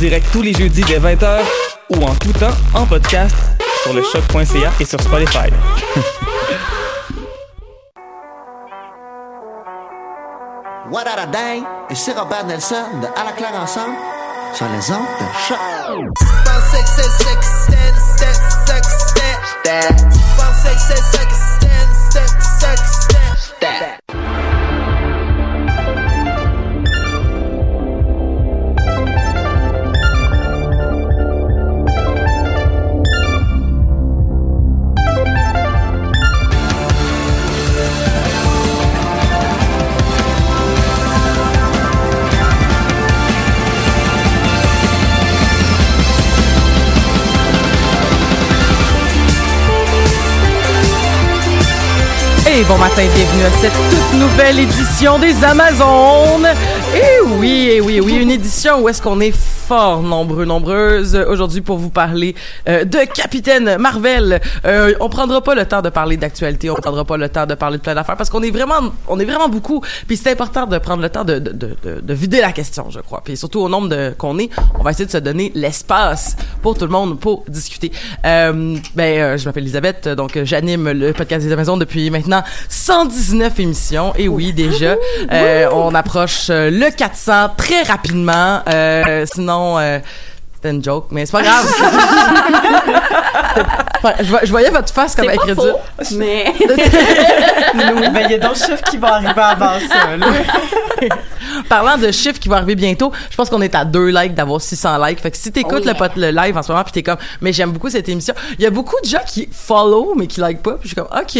Direct tous les jeudis dès 20h ou en tout temps en podcast sur le choc.ca et sur Spotify. What a Day et c'est Robert Nelson de À la claire ensemble sur les ondes de choc. Et bon matin, bienvenue à cette toute nouvelle édition des Amazones. Et oui, et oui, oui, une édition où est-ce qu'on est nombreux, nombreuses aujourd'hui pour vous parler euh, de Capitaine Marvel. Euh, on prendra pas le temps de parler d'actualité, on prendra pas le temps de parler de plein d'affaires parce qu'on est vraiment, on est vraiment beaucoup. Puis c'est important de prendre le temps de, de, de, de, de vider la question, je crois. Puis surtout au nombre de qu'on est, on va essayer de se donner l'espace pour tout le monde pour discuter. Euh, ben, euh, je m'appelle Elisabeth, donc j'anime le podcast des Amazones depuis maintenant 119 émissions. Et oui, déjà, euh, on approche le 400 très rapidement. Euh, euh, c'était une joke, mais c'est pas grave. Je, vo- je voyais votre face comme incrédule. mais... Nous, ben, il y a d'autres chiffres qui vont arriver avant ça, là. Parlant de chiffres qui vont arriver bientôt, je pense qu'on est à deux likes d'avoir 600 likes. Fait que si t'écoutes Oh yeah. le, le live en ce moment puis t'es comme, mais j'aime beaucoup cette émission. Il y a beaucoup de gens qui follow mais qui like pas. Puis je suis comme, ok,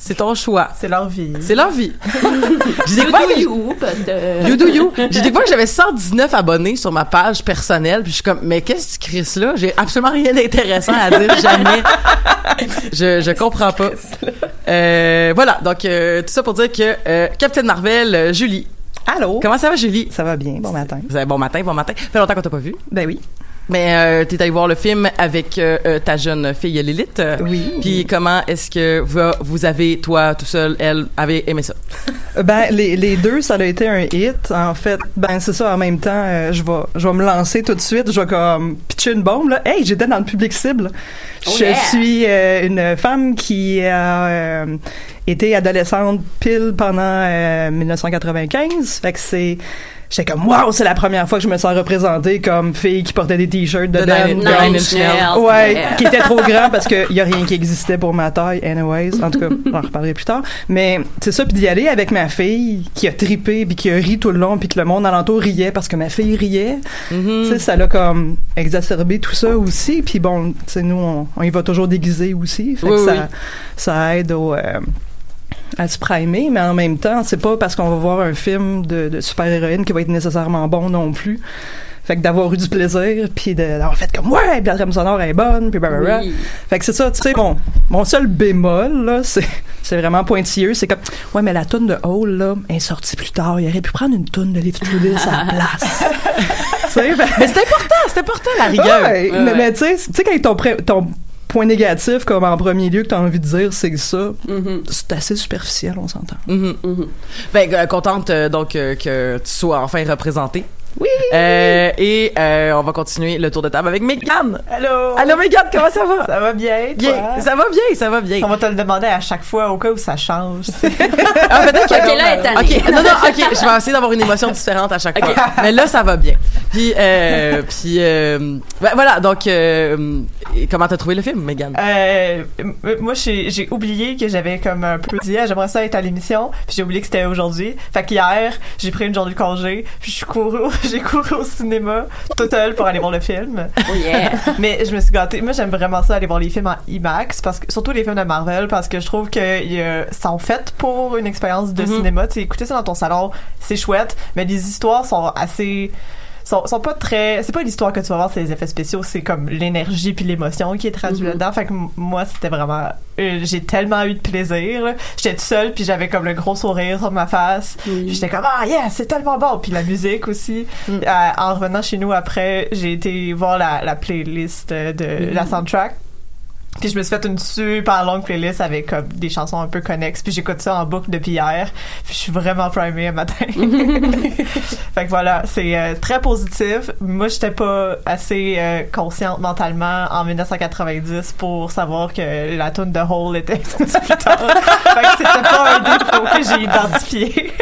c'est ton choix. C'est leur vie. C'est leur vie. Découvert do que- you, euh, You do you. J'ai découvert que j'avais 119 abonnés sur ma page personnelle, puis je suis comme, mais qu'est-ce que tu crisses là? J'ai absolument rien d'intéressant à dire, jamais. Je, je comprends pas. Euh, voilà, donc euh, tout ça pour dire que euh, Captain Marvel, euh, Julie. Allô? Comment ça va, Julie? Ça va bien, bon matin. Bon matin, bon matin. Ça fait longtemps qu'on t'a pas vu. Ben oui. Mais euh, t'es allé voir le film avec euh, euh, ta jeune fille Lilith. euh, Oui. Puis comment est-ce que vous, vous avez, toi, tout seul, elle, avez aimé ça? Ben, les, les deux, ça a été un hit. En fait, ben, c'est ça, en même temps, euh, je vais, je vais me lancer tout de suite. Je vais comme pitcher une bombe, là. Hey, j'étais dans le public cible. Oh je yeah! suis euh, une femme qui a euh, été adolescente pile pendant euh, 1995. Fait que c'est... J'étais comme, wow, c'est la première fois que je me sens représentée comme fille qui portait des t-shirts de Ben. Ouais, Yeah. qui était trop grand parce qu'il y a rien qui existait pour ma taille, anyways. En tout cas, j'en reparlerai plus tard. Mais c'est ça, puis d'y aller avec ma fille qui a tripé puis qui a ri tout le long puis que le monde alentour riait parce que ma fille riait. Mm-hmm. Tu sais, ça l'a comme exacerbé tout ça aussi. Puis bon, tu sais, nous, on, on y va toujours déguisé aussi. Fait Oui, que oui. ça, ça aide au... euh, à se primer, mais en même temps, c'est pas parce qu'on va voir un film de, de super-héroïne qui va être nécessairement bon non plus. Fait que d'avoir eu du plaisir, puis d'avoir fait comme ouais, puis la trame sonore est bonne, puis blablabla. Oui. Fait que c'est ça, tu sais, mon, mon seul bémol, là, c'est, c'est vraiment pointilleux. C'est comme, ouais, mais la toune de Hole, là, est sortie plus tard. Il aurait pu prendre une toune de Through This à la place. Ben- Mais c'est important, c'est important la rigueur. Ouais, mais, mais tu sais, tu sais, quand ton, pré- ton point négatif, comme en premier lieu, que t'as envie de dire, c'est ça, Mhm. c'est assez superficiel, on s'entend. Mhm. Ben, euh, contente euh, donc euh, que tu sois enfin représentée. Oui! Euh, et euh, on va continuer le tour de table avec Mégane. Allô? Allô Mégane, comment ça va? Ça va bien, Bien, toi? ça va bien, ça va bien. On va te le demander à chaque fois au cas où ça change. Ah, peut-être que- Ok, là, elle est non, non, ok, je vais essayer d'avoir une émotion différente à chaque fois. Mais là, ça va bien. Puis, euh, puis, euh, ben, voilà, donc, euh, comment t'as trouvé le film, Mégane? Euh, moi, j'ai oublié que j'avais comme un peu dit, ah, j'aimerais ça être à l'émission, puis j'ai oublié que c'était aujourd'hui. Fait qu'hier, j'ai pris une journée de congé, puis je suis couru, j'ai couru au cinéma, seule pour aller voir le film. Oh yeah. Mais je me suis gâtée. Moi, j'aime vraiment ça aller voir les films en IMAX, parce que surtout les films de Marvel, parce que je trouve que il y a- sont faits pour une expérience de Mhm. cinéma. Tu écouter ça dans ton salon, c'est chouette, mais les histoires sont assez sont, sont pas très c'est pas l'histoire que tu vas voir c'est les effets spéciaux c'est comme l'énergie puis l'émotion qui est traduite Mhm. là-dedans. Fait que moi c'était vraiment euh, j'ai tellement eu de plaisir j'étais toute seule puis j'avais comme le gros sourire sur ma face. J'étais comme ah yeah c'est tellement bon. Puis la musique aussi. Euh, en revenant chez nous après j'ai été voir la, la playlist euh, de la soundtrack puis je me suis fait une super longue playlist avec comme des chansons un peu connexes. Puis j'écoute ça en boucle depuis hier. Puis je suis vraiment primée un matin. fait que voilà, c'est euh, très positif. Moi, j'étais pas assez euh, consciente mentalement en 1990 pour savoir que la tune de Hole était sortie plus tard. fait que c'était pas un défaut que j'ai identifié.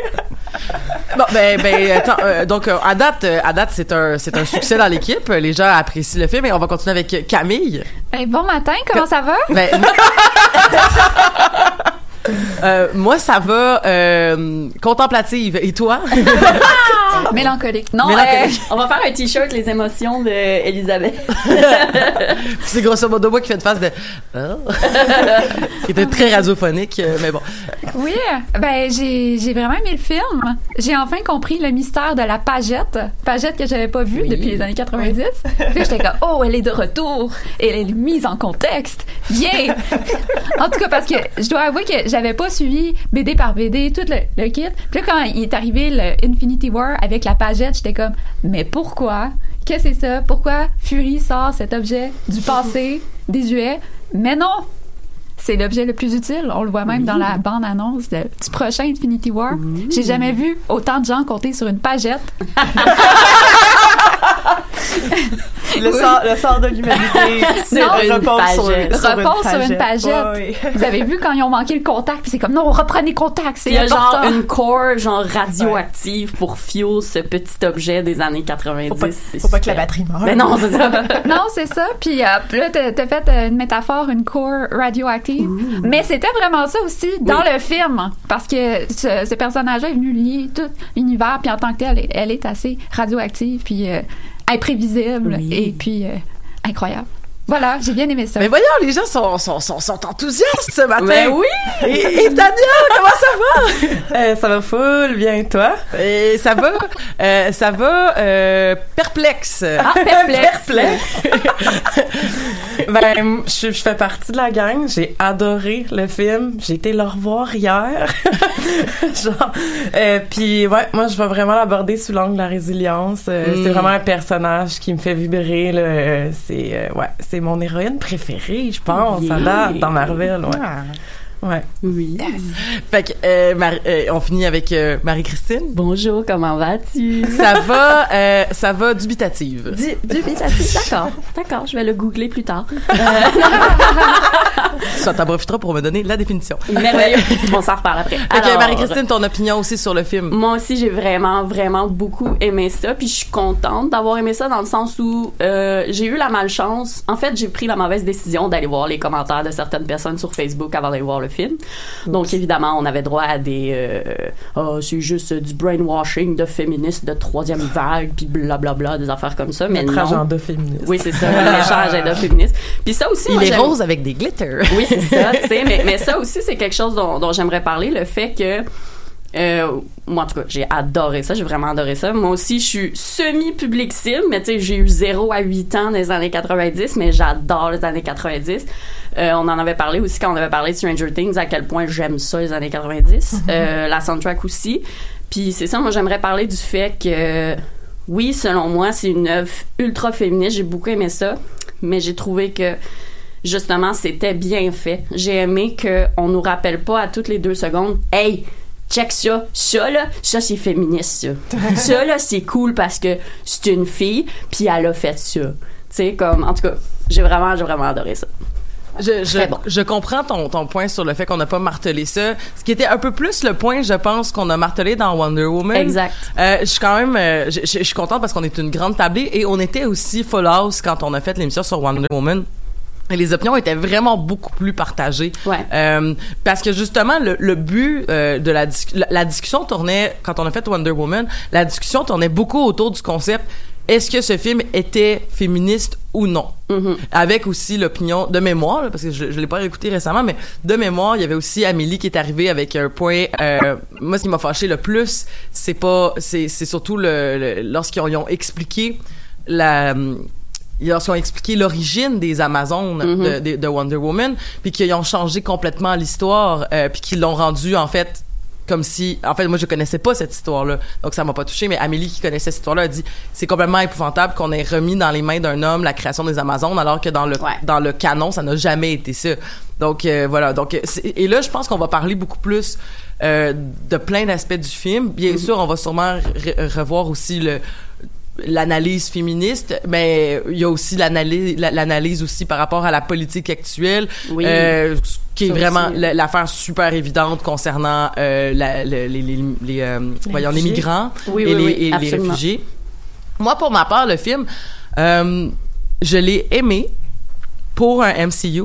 Bon, ben, ben, attends, euh, donc, euh, à date, euh, à date, c'est un, c'est un succès dans l'équipe. Les gens apprécient le film et on va continuer avec Camille. Ben, bon matin, comment ça va? Ben, euh, moi, ça va, contemplative. Et toi? Mélancolique. Non, Mélancolique. On va faire un t-shirt les émotions de Elisabeth. c'est grosso modo moi qui fais une face de, oh. qui était très radiophonique, mais bon. Oui, ben j'ai vraiment aimé le film. J'ai enfin compris le mystère de la pagette, pagette que j'avais pas vue depuis les années 90. Puis j'étais comme oh, elle est de retour, et elle est mise en contexte. Bien. en tout cas parce que je dois avouer que j'avais pas suivi BD par BD tout le, le kit. Puis là quand il est arrivé le Infinity War avec la pagette, j'étais comme mais pourquoi? Qu'est-ce que c'est ça? Pourquoi Fury sort cet objet du passé désuet? Mais non, c'est l'objet le plus utile. On le voit même dans la bande-annonce de- du prochain Infinity War. J'ai jamais vu autant de gens compter sur une pagette. Le, sort, le sort de l'humanité repose sur, pagette. sur Repose sur une pagette. Vous avez vu quand ils ont manqué le contact, puis c'est comme non, reprenez contact, c'est Il y a genre une core genre radioactive pour fuel ce petit objet des années 90. Faut pas, faut pas que la batterie meure. Mais non, c'est ça. Non, c'est ça. Puis euh, là, t'as fait euh, une métaphore, une core radioactive. Mais c'était vraiment ça aussi dans le film. Parce que ce, ce personnage-là est venu lier tout l'univers. Puis en tant que tel, elle, elle est assez radioactive, puis euh, imprévisible. Oui. Et puis euh, incroyable. Voilà, j'ai bien aimé ça. Mais voyons, les gens sont, sont, sont, sont enthousiastes ce matin. Mais oui! Et, et Tania, comment ça va? Euh, ça va full bien, toi? Et ça va, euh, ça va, euh, perplexe. Ah, perplexe. Ben, je, je fais partie de la gang. J'ai adoré le film. J'ai été le revoir hier. Genre, euh, puis ouais, moi je vais vraiment l'aborder sous l'angle de la résilience. Euh, Mm. C'est vraiment un personnage qui me fait vibrer. Là. C'est euh, ouais, c'est mon héroïne préférée, je pense, à Oui. date dans Marvel. Ouais. Ah. Ouais. Oui. Fait que, euh, Marie- euh, on finit avec euh, Marie-Christine. Bonjour, comment vas-tu? Ça va, ça va dubitative. Du, dubitatif, d'accord. D'accord, je vais le googler plus tard. Ça t'en profitera pour me donner la définition. Merveilleux. On s'en reparle après. Fait que, Alors, Marie-Christine, ton opinion aussi sur le film. Moi aussi, j'ai vraiment, vraiment beaucoup aimé ça. Puis je suis contente d'avoir aimé ça dans le sens où j'ai eu la malchance. En fait, j'ai pris la mauvaise décision d'aller voir les commentaires de certaines personnes sur Facebook avant d'aller voir le film. Donc, évidemment, on avait droit à des... euh, Ah, c'est juste du brainwashing de féministes de troisième vague, puis blablabla, des affaires comme ça. Mais Notre non. agenda féministe. Oui, c'est ça, le méchant agenda féministe. Puis ça aussi, Il moi, est rose avec des glitters. oui, c'est ça, tu sais, mais, mais ça aussi, c'est quelque chose dont, dont j'aimerais parler, le fait que, euh, moi en tout cas, j'ai adoré ça, j'ai vraiment adoré ça. Moi aussi, je suis semi-public cible, mais tu sais, j'ai eu 0 à 8 ans dans les années 90, mais j'adore les années 90. Euh, on en avait parlé aussi quand on avait parlé de Stranger Things, à quel point j'aime ça les années 90. Euh, la soundtrack aussi. Puis c'est ça, moi j'aimerais parler du fait que oui, selon moi, c'est une œuvre ultra féministe. J'ai beaucoup aimé ça, mais j'ai trouvé que justement c'était bien fait. J'ai aimé que on nous rappelle pas à toutes les deux secondes, hey. Check ça, ça là, ça c'est féministe ça. ça là c'est cool parce que c'est une fille puis elle a fait ça. Tu sais comme en tout cas, j'ai vraiment j'ai vraiment adoré ça. Je, je, je comprends ton, ton point sur le fait qu'on n'a pas martelé ça. Ce qui était un peu plus le point, je pense, qu'on a martelé dans Wonder Woman. Exact. Euh, je suis quand même, euh, je, je- je suis contente parce qu'on est une grande tablée et on était aussi full house quand on a fait l'émission sur Wonder Woman. Et les opinions étaient vraiment beaucoup plus partagées. Euh, parce que justement, le, le but euh, de la, dis- la, la discussion tournait, quand on a fait Wonder Woman, la discussion tournait beaucoup autour du concept est-ce que ce film était féministe ou non? Avec aussi l'opinion de mémoire, là, parce que je, je l'ai pas réécouté récemment, mais de mémoire, il y avait aussi Amélie qui est arrivée avec un point. euh, moi, ce qui m'a fâché le plus, c'est pas, c'est, surtout le, le- lorsqu'ils ont, ont expliqué la lorsqu'ils ont expliqué l'origine des Amazones de, de- de Wonder Woman, puis qu'ils ont changé complètement l'histoire, euh, puis qu'ils l'ont rendu en fait comme si en fait moi je connaissais pas cette histoire là donc ça m'a pas touché mais Amélie qui connaissait cette histoire là a dit c'est complètement épouvantable qu'on ait remis dans les mains d'un homme la création des Amazones alors que dans le dans le canon ça n'a jamais été ça. Donc euh, voilà. Donc euh, et là je pense qu'on va parler beaucoup plus euh, de plein d'aspects du film. Bien sûr on va sûrement re- revoir aussi le l'analyse féministe, mais il y a aussi l'analyse la- l'analyse aussi par rapport à la politique actuelle, Oui. euh, ce qui est vraiment la- l'affaire super évidente concernant euh, la- le- les, les, les, euh, voyons, les migrants Oui, et, oui, les, et réfugiés. Moi, pour ma part, le film, euh, je l'ai aimé pour un MCU.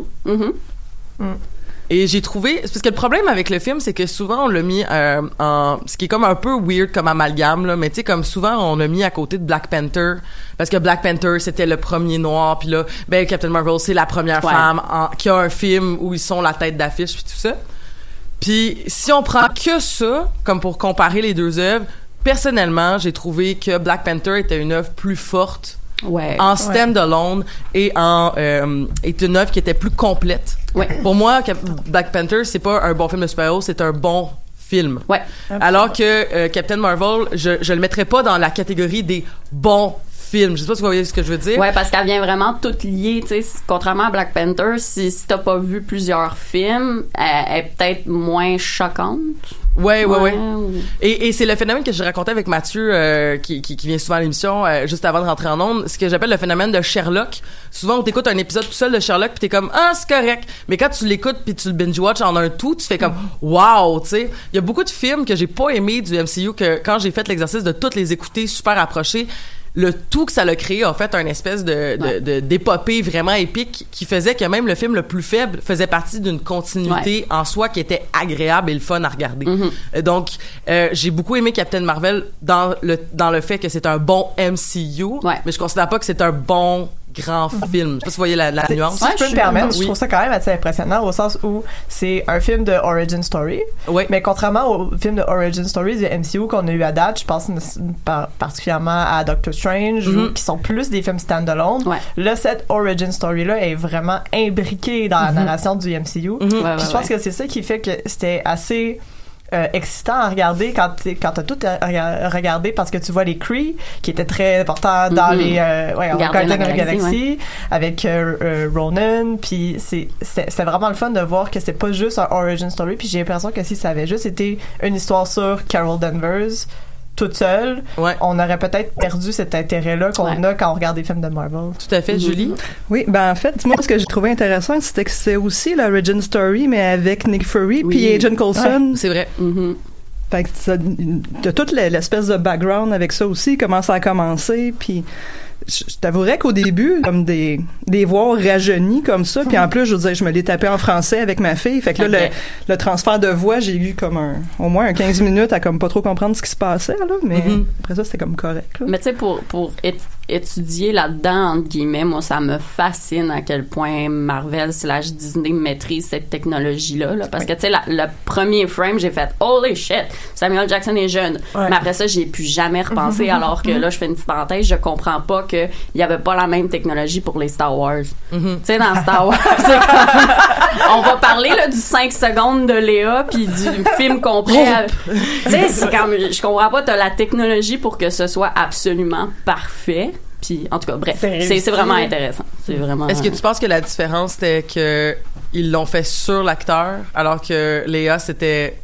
Et j'ai trouvé, parce que le problème avec le film, c'est que souvent on l'a mis euh, en, ce qui est comme un peu weird comme amalgame là, mais tu sais comme souvent on l'a mis à côté de Black Panther parce que Black Panther c'était le premier noir, puis là ben Captain Marvel c'est la première Ouais. femme en- qui a un film où ils sont la tête d'affiche puis tout ça. Puis si on prend que ça comme pour comparer les deux œuvres, personnellement j'ai trouvé que Black Panther était une œuvre plus forte Ouais. en Ouais. stand-alone et en euh, est une œuvre qui était plus complète. Pour moi, Cap- Black Panther, c'est pas un bon film de super-héros, c'est un bon film. Ouais. Alors que euh, Captain Marvel, je, je le mettrais pas dans la catégorie des bons films. Je sais pas si vous voyez ce que je veux dire. Ouais, parce qu'elle vient vraiment toute liée, tu sais. Contrairement à Black Panther, si, si t'as pas vu plusieurs films, elle, elle est peut-être moins choquante. Ouais, ouais, ouais. ou- Et, et c'est le phénomène que je racontais avec Mathieu, euh, qui, qui, qui vient souvent à l'émission, euh, juste avant de rentrer en ondes, ce que j'appelle le phénomène de Sherlock. Souvent, on t'écoute un épisode tout seul de Sherlock, puis t'es comme, ah, c'est correct. Mais quand tu l'écoutes, puis tu le binge-watch en un tout, tu fais comme, wow, tu sais. Il y a beaucoup de films que j'ai pas aimé du MCU, que quand j'ai fait l'exercice de toutes les écouter super approchés, le tout que ça l'a créé a fait un espèce de, de- de- d'épopée vraiment épique qui faisait que même le film le plus faible faisait partie d'une continuité en soi qui était agréable et le fun à regarder. Euh, Donc, euh, j'ai beaucoup aimé Captain Marvel dans le, dans le fait que c'est un bon MCU, mais je considère pas que c'est un bon grand film. Je sais pas si vous voyez la, la nuance. Si je peux me permettre, je Oui. trouve ça quand même assez impressionnant au sens où c'est un film de origin story. Mais contrairement au film de origin story du MCU qu'on a eu à date, je pense par- particulièrement à Doctor Strange, Mhm. ou- qui sont plus des films standalone. Là, cette origin story là est vraiment imbriquée dans la Mhm. narration du MCU. Ouais, Puis ouais, je pense ouais. que c'est ça qui fait que c'était assez euh, excitant à regarder quand t'es- quand t'as tout regarder parce que tu vois les Kree qui étaient très importants dans Mhm. les euh, ouais, de la Galaxie, Galaxie avec euh, euh, Ronan puis c'est c'est c'est vraiment le fun de voir que c'est pas juste un origin story puis j'ai l'impression que si ça avait juste été une histoire sur Carol Danvers toute seule on aurait peut-être perdu cet intérêt là qu'on a quand on regarde des films de Marvel. Tout à fait Julie? Oui, ben en fait, moi, ce que j'ai trouvé intéressant, c'était que c'était aussi l'origin story, mais avec Nick Fury puis Agent Coulson. Ouais, c'est vrai. Fait que ça- t'as toute l'espèce de background avec ça aussi, comment ça a commencé, puis je t'avouerais qu'au début, comme des, des voix rajeunies comme ça, puis en plus, je veux dire, je me l'ai tapé en français avec ma fille, fait que là, le, le transfert de voix, j'ai eu comme un, au moins un 15 minutes à comme pas trop comprendre ce qui se passait, là, mais Mhm. après ça, c'était comme correct, là. Mais tu sais, pour, pour é- étudié là-dedans, entre guillemets, moi, ça me fascine à quel point Marvel slash Disney maîtrise cette technologie-là. là. parce que, tu sais, le premier frame, j'ai fait « Holy shit! Samuel Jackson est jeune. Ouais. Mais après ça, j'ai plus jamais repensé, alors que là, je fais une petite parenthèse, je comprends pas qu'il y avait pas la même technologie pour les Star Wars. Tu sais, dans Star Wars, comme- on va parler là, du 5 secondes de Léa puis du film complet. tu sais, c'est comme, je comprends pas, t'as la technologie pour que ce soit absolument parfait. Puis, en tout cas, bref, C'est vraiment intéressant. C'est vraiment. Est-ce que tu penses que la différence c'était que ils l'ont fait sur l'acteur alors que Léa c'était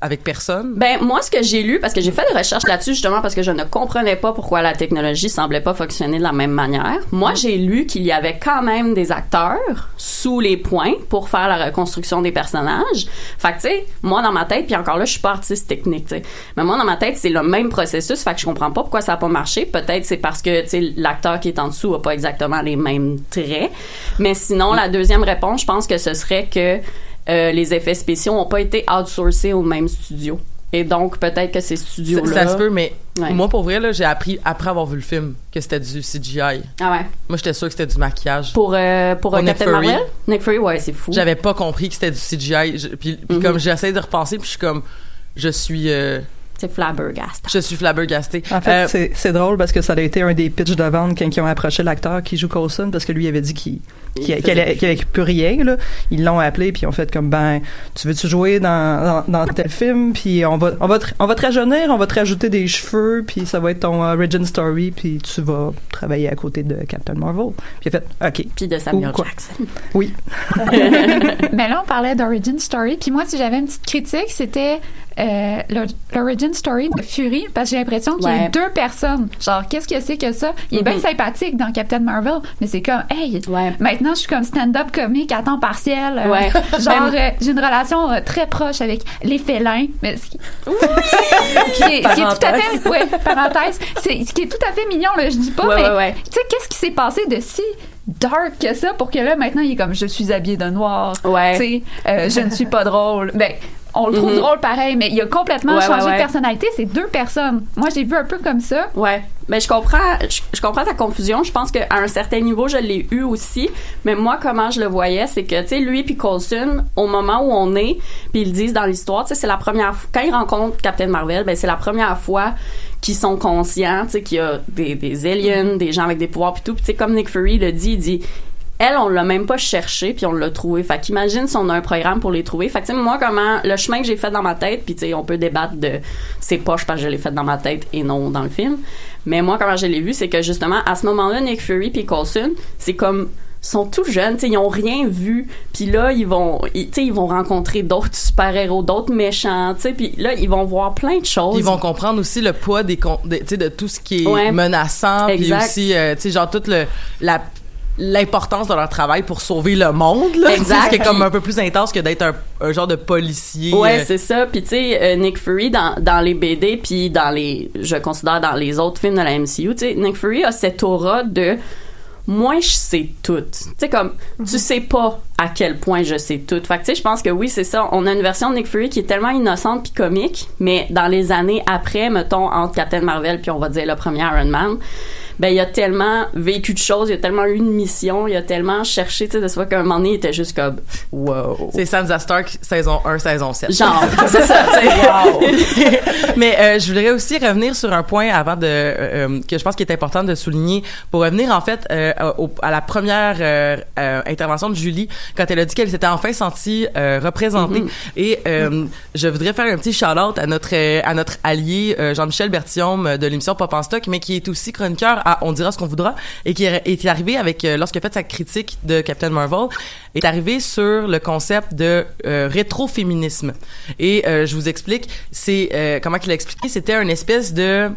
avec personne? Ben moi ce que j'ai lu parce que j'ai fait des recherches là-dessus justement parce que je ne comprenais pas pourquoi la technologie semblait pas fonctionner de la même manière. Moi j'ai lu qu'il y avait quand même des acteurs sous les points pour faire la reconstruction des personnages. Fait que tu sais, moi dans ma tête puis encore là je suis pas artiste technique, tu sais. Mais moi dans ma tête c'est le même processus, fait que je comprends pas pourquoi ça a pas marché. Peut-être c'est parce que tu sais l'acteur qui est en dessous a pas exactement les mêmes traits. Mais sinon la deuxième réponse, je pense que ce serait que euh, les effets spéciaux ont pas été outsourcés au même studio. Et donc, peut-être que ces Ça, studios-là... ça se peut, mais Ouais. moi, pour vrai, là, j'ai appris après avoir vu le film que c'était du CGI. Ah ouais. Moi, j'étais sûre que c'était du maquillage. Pour, euh, pour, euh, Nick Captain Fury. Marvel? Nick Fury, ouais, c'est fou. J'avais pas compris que c'était du CGI. Je- puis puis Mhm. comme j'essaie de repenser, puis je suis comme, je suis, euh, C'est flabbergastant. je suis flabbergasté. En fait, Euh, c'est- c'est drôle parce que ça a été un des pitchs de vente quand ils ont approché l'acteur qui joue Coulson parce que lui il avait dit qu'il Qu'il faisait qu'il avait plus rien. Là. Ils l'ont appelé puis ils ont fait comme ben tu veux-tu jouer dans, dans, dans tel film? Puis on va on va te, on va te rajeunir, on va te rajouter des cheveux puis ça va être ton origin story puis tu vas travailler à côté de Captain Marvel. Puis il a fait OK. Puis de Samuel Ou. Jackson. Oui. Mais là, on parlait d'Origin Story. Puis moi, si j'avais une petite critique, c'était euh, l'Origin Story de Fury, parce que j'ai l'impression qu'il y a Ouais. eu deux personnes. Genre, qu'est-ce que c'est que ça? Il est bien Mhm. sympathique dans Captain Marvel, mais c'est comme, hey, maintenant, je suis comme stand-up comique à temps partiel. Euh, Ouais. Genre, euh, j'ai une relation euh, très proche avec les félins. Mais ce qui, qui est, ce qui est tout à fait, ouais, parenthèse, c'est ce qui est tout à fait mignon, là, je dis pas, Ouais, mais tu sais, qu'est-ce qui s'est passé de si dark que ça pour que là, maintenant, il est comme, je suis habillé de noir. Ouais. Tu sais, euh, je ne suis pas drôle. Ben, on le trouve Mhm. drôle pareil, mais il a complètement Ouais, changé ouais, ouais. de personnalité. C'est deux personnes. Moi, j'ai vu un peu comme ça. Ouais. Mais je comprends, je, je comprends ta confusion. Je pense qu'à un certain niveau, je l'ai eu aussi. Mais moi, comment je le voyais, c'est que, tu sais, lui puis Coulson, au moment où on est, puis ils disent dans l'histoire, tu sais, c'est la première fois, quand ils rencontrent Captain Marvel, ben, c'est la première fois qu'ils sont conscients, tu sais, qu'il y a des, des aliens, des gens avec des pouvoirs puis tout. Puis, tu sais, comme Nick Fury le dit, il dit, elle, on l'a même pas cherché, puis on l'a trouvé. Fait qu'imagine si on a un programme pour les trouver. Fait que, tu sais, moi, comment, le chemin que j'ai fait dans ma tête, puis, tu sais, on peut débattre de c'est poche parce que je l'ai fait dans ma tête et non dans le film. Mais moi, comment je l'ai vu, c'est que justement, à ce moment-là, Nick Fury puis Coulson, c'est comme sont tout jeunes, tu sais, ils ont rien vu, puis là ils vont, ils- tu sais, ils vont rencontrer d'autres super-héros, d'autres méchants, tu sais, puis là ils vont voir plein de choses. Ils vont comprendre aussi le poids des, con- des- tu sais, de tout ce qui est Ouais. menaçant, puis aussi, euh, tu sais, genre toute le la l'importance de leur travail pour sauver le monde, là, Exact. ce qui est comme un peu plus intense que d'être un, un genre de policier. Ouais, euh, c'est ça. Puis tu sais, euh, Nick Fury dans, dans les BD, puis dans les, je considère dans les autres films de la MCU, tu sais, Nick Fury a cette aura de moi je sais tout. Tu sais comme tu sais pas à quel point je sais tout. Fait que tu sais, je pense que oui, c'est ça. On a une version de Nick Fury qui est tellement innocente puis comique, mais dans les années après, mettons entre Captain Marvel puis on va dire le premier Iron Man, ben il a tellement vécu de choses, il a tellement eu une mission, il a tellement cherché, tu sais, de voir qu'à un moment donné, il était juste comme wow. C'est Sansa Stark, saison 1, saison 7. Genre, c'est ça, tu sais, wow. Mais euh, je voudrais aussi revenir sur un point avant de euh, euh, que je pense qu'il est important de souligner pour revenir en fait euh, au- à la première intervention de Julie quand elle a dit qu'elle s'était enfin sentie représentée Mhm. et je voudrais faire un petit shout out à notre à notre allié Jean-Michel euh, de l'émission Pop en stock mais qui est aussi chroniqueur à On dira ce qu'on voudra et qui est, arrivé avec euh, lorsqu'il a fait sa critique de Captain Marvel est arrivé sur le concept de euh, rétroféminisme. Et euh, je vous explique c'est comment qu'il a expliqué c'était une espèce de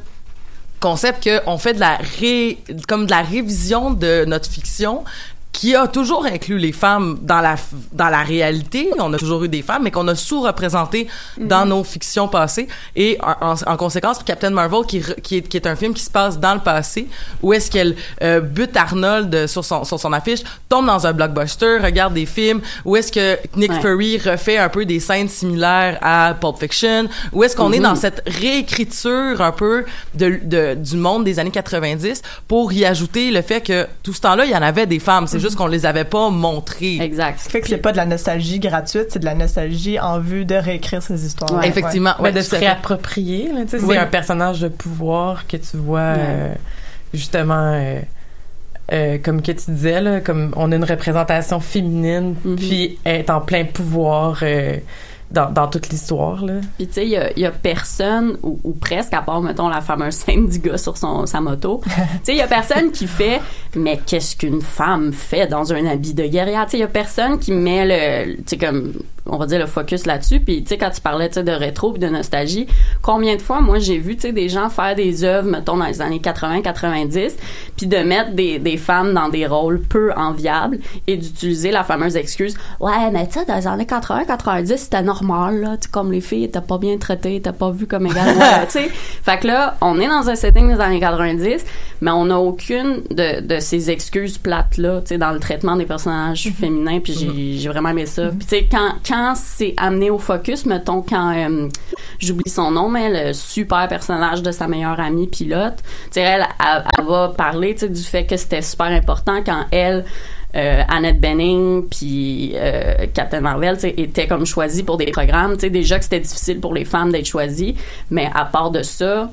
concept que on fait de la ré, comme de la révision de notre fiction qui a toujours inclus les femmes dans la dans la réalité. On a toujours eu des femmes, mais qu'on a sous-représentées dans nos fictions passées. Et en, en- en conséquence, Captain Marvel, qui, qui, est, qui est un film qui se passe dans le passé, où est-ce qu'elle euh, bute Arnold sur son, sur son affiche, tombe dans un blockbuster, regarde des films, où est-ce que Nick Ouais. Fury refait un peu des scènes similaires à Pulp Fiction, où est-ce qu'on est Mhm. dans cette réécriture un peu de, de- du monde des années 90 pour y ajouter le fait que tout ce temps-là, il y en avait des femmes. C'est juste qu'on les avait pas montrées. Exact. Ce qui fait que c'est pas de la nostalgie gratuite, c'est de la nostalgie en vue de réécrire ces histoires. Ouais. Effectivement, Ouais, ouais, de se réapproprier. Oui. C'est un personnage de pouvoir que tu vois euh, justement. euh, euh, comme que tu disais, là, comme on a une représentation féminine, Mhm. puis être en plein pouvoir euh, dans, dans toute l'histoire. là. Puis tu sais, il y a, il y a personne, ou, ou presque, à part, mettons, la fameuse scène du gars sur son, sa moto, tu sais, il y a personne qui fait « Mais qu'est-ce qu'une femme fait dans un habit de guerrière? » Tu sais, il y a personne qui met le, tu sais, comme, on va dire, le focus là-dessus. Puis tu sais, quand tu parlais, tu sais, de rétro puis de nostalgie, combien de fois, moi, j'ai vu, tu sais, des gens faire des œuvres, mettons, dans les années 80-90, puis de mettre des, des femmes dans des rôles peu enviables et d'utiliser la fameuse excuse « Ouais, mais tu sais, dans les années 80-90, c'était normal, là. Tu comme les filles étaient pas bien traitées, étaient pas vues comme égales. Ouais, tu sais. Fait que là, on est dans un setting des années 90, mais on n'a aucune de, de ces excuses plates-là, tu sais, dans le traitement des personnages féminins, puis j'ai, j'ai vraiment aimé ça. Puis tu sais, quand, quand c'est amené au focus, mettons, quand, euh, j'oublie son nom, mais le super personnage de sa meilleure amie pilote, tu elle, elle, elle va parler, du fait que c'était super important quand elle, euh, Annette Bening puis euh, Captain Marvel étaient comme choisis pour des programmes. Tu sais déjà que c'était difficile pour les femmes d'être choisies mais à part de ça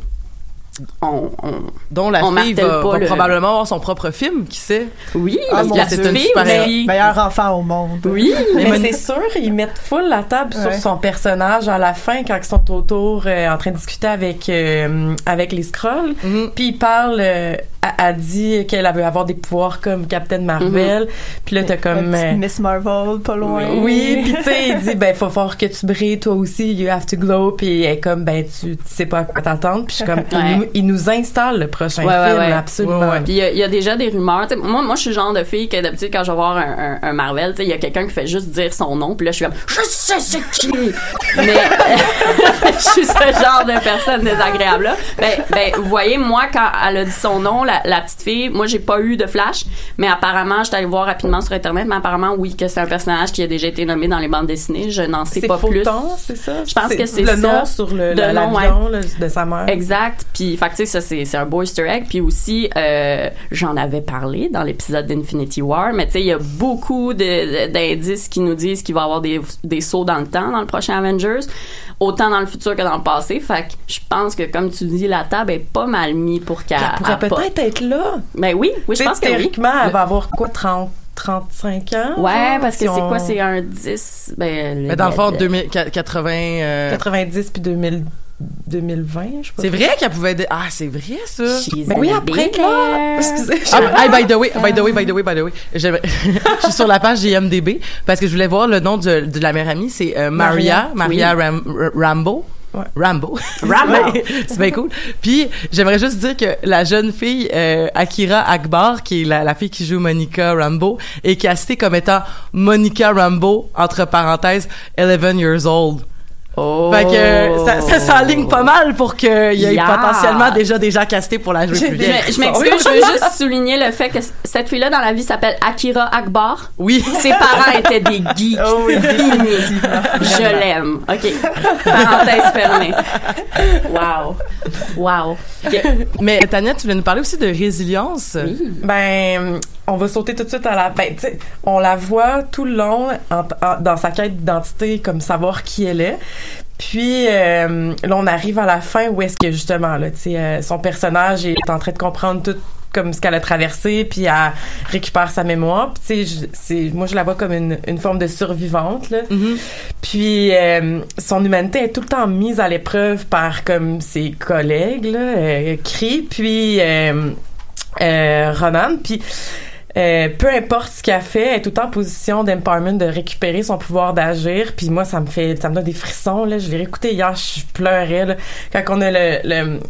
on, on dont la on fille va, pas va le- probablement avoir son propre film, qui sait? Oui, Ah, parce mon que la Dieu. petite fille. Meilleur enfant au monde. Oui, Mais, c'est sûr, ils mettent full la table Ouais. sur son personnage à la fin quand ils sont autour euh, en train de discuter avec euh, avec les scrolls. Mhm. Puis ils parlent, euh, elle, elle dit qu'elle veut avoir des pouvoirs comme Captain Marvel. Puis là t'as comme euh, Miss Marvel, pas loin. oui, puis tu sais, il dit ben faut falloir que tu brilles toi aussi, you have to glow, puis elle est comme ben tu, tu sais pas à quoi t'attendre, puis je suis comme Ouais. Nous, il nous installe le prochain Ouais, film ouais. absolument. Puis il y, a- il y a déjà des rumeurs. Moi, moi, je suis le genre de fille que d'habitude, quand je vais voir un, un, un Marvel, il y a quelqu'un qui fait juste dire son nom, puis là, je suis comme, je sais c'est qui! Mais je suis ce genre de personne désagréable là. Ben, ben, vous voyez, moi, quand elle a dit son nom, la, la petite fille, moi, j'ai pas eu de flash, mais apparemment, j'étais allée voir rapidement sur Internet, mais apparemment, oui, que c'est un personnage qui a déjà été nommé dans les bandes dessinées. Je n'en sais C'est pas plus. Photon, c'est ça? Je pense que c'est le ça. nom sur le la- nom, de sa mère. Exact. Puis, fait que, tu sais, ça, c'est, c'est un beau easter egg. Puis aussi, euh, j'en avais parlé dans l'épisode d'Infinity War, mais tu sais, il y a beaucoup de, de- d'indices qui nous disent qu'il va y avoir des, des sauts dans le temps dans le prochain Avengers, autant dans le futur que dans le passé. Fait que je pense que, comme tu dis, la table est pas mal mise pour qu'elle... Elle pourrait peut-être être là. Ben oui, oui, je pense que oui. théoriquement, elle va avoir quoi, 30, 35 ans? Ouais, genre, parce que si c'est on- quoi? C'est un 10... Ben, Mais dans le fond, le- 2000, 80... euh, 90 puis 2000, 2020, je sais pas. C'est vrai qu'elle pouvait... dé- Ah, c'est vrai, ça? She's Ben oui, après, là. Excusez. Ah, hey, by the way, by the way, by the way, by the way. Je suis sur la page IMDB parce que je voulais voir le nom de, de la meilleure amie. C'est euh, Maria, Maria Oui. Ram- R- Rambo. Ouais. Rambo. Rambo. C'est bien cool. Puis j'aimerais juste dire que la jeune fille euh, Akira Akbar, qui est la, la fille qui joue Monica Rambo, est castée comme étant Monica Rambo entre parenthèses 11 years old. Oh. Fait que ça, ça s'enligne pas mal pour qu'il y ait Yeah. potentiellement déjà déjà des gens castés pour la jouer plus Je, vieille. je m'excuse, je veux juste souligner le fait que cette fille-là dans la vie s'appelle Akira Akbar. Oui. Ses parents étaient des geeks. Oh oui, Finis. Je l'aime. OK. Parenthèse fermée. Wow. Wow. Mais Tania, tu voulais nous parler aussi de résilience. Ben, on va sauter tout de suite à la. Ben, tu sais, on la voit tout le long en- en- dans sa quête d'identité, comme savoir qui elle est. Puis euh, là, on arrive à la fin où est-ce que justement, là, tu sais, euh, son personnage est en train de comprendre tout comme ce qu'elle a traversé, puis elle récupère sa mémoire. Puis tu sais, je- c'est moi je la vois comme une, une forme de survivante là. Puis euh, son humanité est tout le temps mise à l'épreuve par comme ses collègues là, euh, puis euh, euh, Ronan, puis euh, peu importe ce qu'elle fait, elle est tout le temps en position d'empowerment de récupérer son pouvoir d'agir. Puis moi, ça me fait, ça me donne des frissons. Là, je l'ai réécouté hier, je pleurais là, quand on a le le-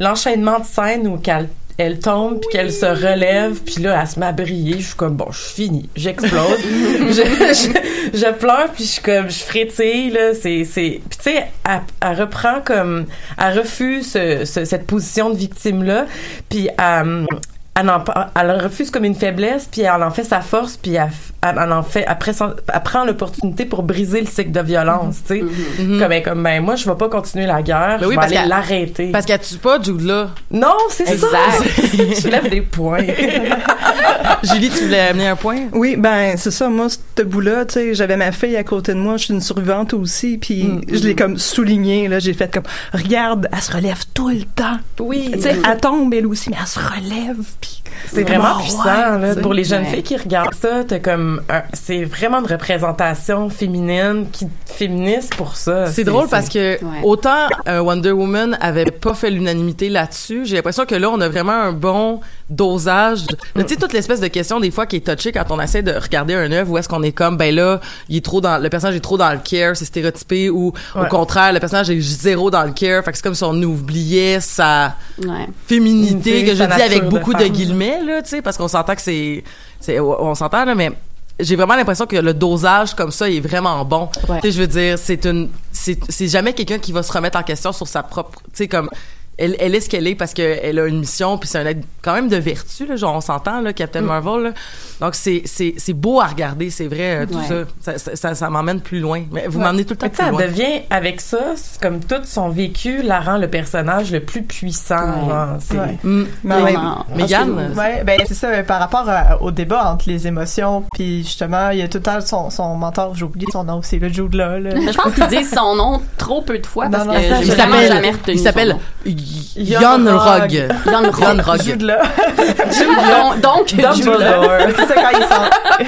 l'enchaînement de scènes où qu'elle elle tombe puis qu'elle se relève puis là elle se met à briller je suis comme bon je suis finie. J'explose. Je, je, je pleure puis je suis comme je frétille là. C'est c'est puis tu sais elle, elle reprend comme elle refuse ce- ce- cette position de victime là puis elle, elle, en- elle refuse comme une faiblesse puis elle en fait sa force puis elle, elle en fait après prend l'opportunité pour briser le cycle de violence tu sais Mhm. comme comme ben moi je vais pas continuer la guerre Ben je oui, vais parce aller qu'elle- l'arrêter Parce qu'elle tue pas Jude là. non c'est ça je lève des points Julie, tu voulais amener un point? Oui, ben c'est ça. Moi, ce bout-là, tu sais, j'avais ma fille à côté de moi. Je suis une survivante aussi, puis Mm, je l'ai comme souligné. Là, j'ai fait comme, regarde, elle se relève tout le temps. Oui. Tu sais, elle tombe elle aussi, mais elle se relève. Puis C'est vraiment puissant ouais, là, pour les jeunes Ouais. filles qui regardent ça. T'as comme c'est vraiment une représentation féminine qui féministe pour ça. C'est drôle parce que autant euh, Wonder Woman avait pas fait l'unanimité là-dessus, j'ai l'impression que là on a vraiment un bon dosage. de- Tu sais toute l'espèce de question des fois qui est touchée quand on essaie de regarder un œuvre où est-ce qu'on est comme ben là, il est trop dans le personnage est trop dans le care, c'est stéréotypé ou au contraire le personnage est zéro dans le care, fait que c'est comme si on oubliait sa Ouais. féminité que je dis avec de beaucoup de, guillemets là, tu sais parce qu'on s'entend que c'est c'est on s'entend là mais j'ai vraiment l'impression que le dosage comme ça est vraiment bon. Ouais. Tu sais je veux dire c'est une c'est c'est jamais quelqu'un qui va se remettre en question sur sa propre tu sais comme elle, elle est ce qu'elle est parce qu'elle a une mission puis c'est un être quand même de vertu là genre on s'entend là Captain Mm. Marvel là. donc c'est c'est c'est beau à regarder c'est vrai euh, tout Ouais. ça ça ça, ça m'emmène plus loin mais vous Ouais. m'emmenez tout le temps Mais plus loin elle devient avec ça, comme tout son vécu la rend le personnage le plus puissant. genre, c'est- Ouais. Mm. Ben ouais. Mégane? Ouais, ben c'est ça. euh, Par rapport à- au débat entre les émotions, puis justement, il y a tout le temps son, son mentor, j'ai oublié son nom, c'est le Jude là. là. Mais je pense qu'ils disent son nom trop peu de fois parce Non, que non, ça, j'ai il vraiment s'appelle- jamais retenu il son s'appelle Jon Rogg. Jon Rogg Jude là. Donc, c'est ça quand ils s'en-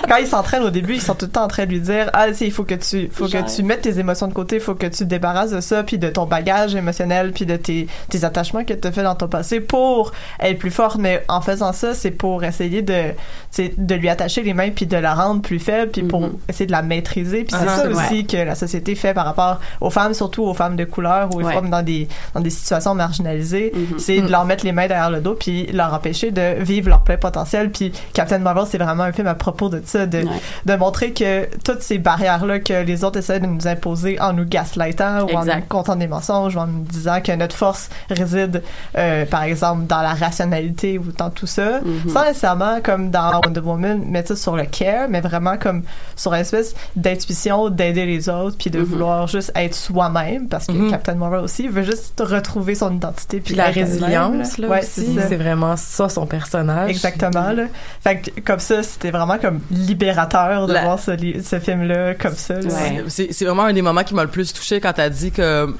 quand ils s'entraînent au début, ils sont tout le temps en train de lui dire ah tu sais, il faut que tu faut que tu mettes tes émotions de côté, il faut que tu te débarrasses de ça puis de ton bagage émotionnel puis de tes tes attachements que tu as fait dans ton passé pour être plus forte mais en faisant ça, c'est pour essayer de de lui attacher les mains puis de la rendre plus faible puis pour essayer de la maîtriser. Puis c'est Ah, ça aussi que la société fait par rapport aux femmes surtout aux femmes de couleur ou aux femmes dans des dans des situations marginalisées, c'est de leur mettre les mains derrière le dos puis leur empêcher de vivre leur plein potentiel. Puis Captain Marvel, c'est vraiment un film à propos de ça, de, de montrer que toutes ces barrières-là que les autres essaient de nous imposer en nous gaslightant ou en nous contant des mensonges ou en nous disant que notre force réside, euh, par exemple, dans la rationalité ou dans tout ça, sans nécessairement comme dans Wonder Woman mettre ça sur le care, mais vraiment comme sur une espèce d'intuition d'aider les autres puis de vouloir juste être soi-même parce que Mhm. Captain Marvel aussi veut juste retrouver son identité puis la résilience, là, Ouais, aussi, c'est vraiment ça son personnage. Exactement, là. Fait que, comme ça, c'était vraiment comme libérateur de La- voir ce, li- ce film-là comme ça. là. C'est c'est vraiment un des moments qui m'a le plus touché quand t'as dit que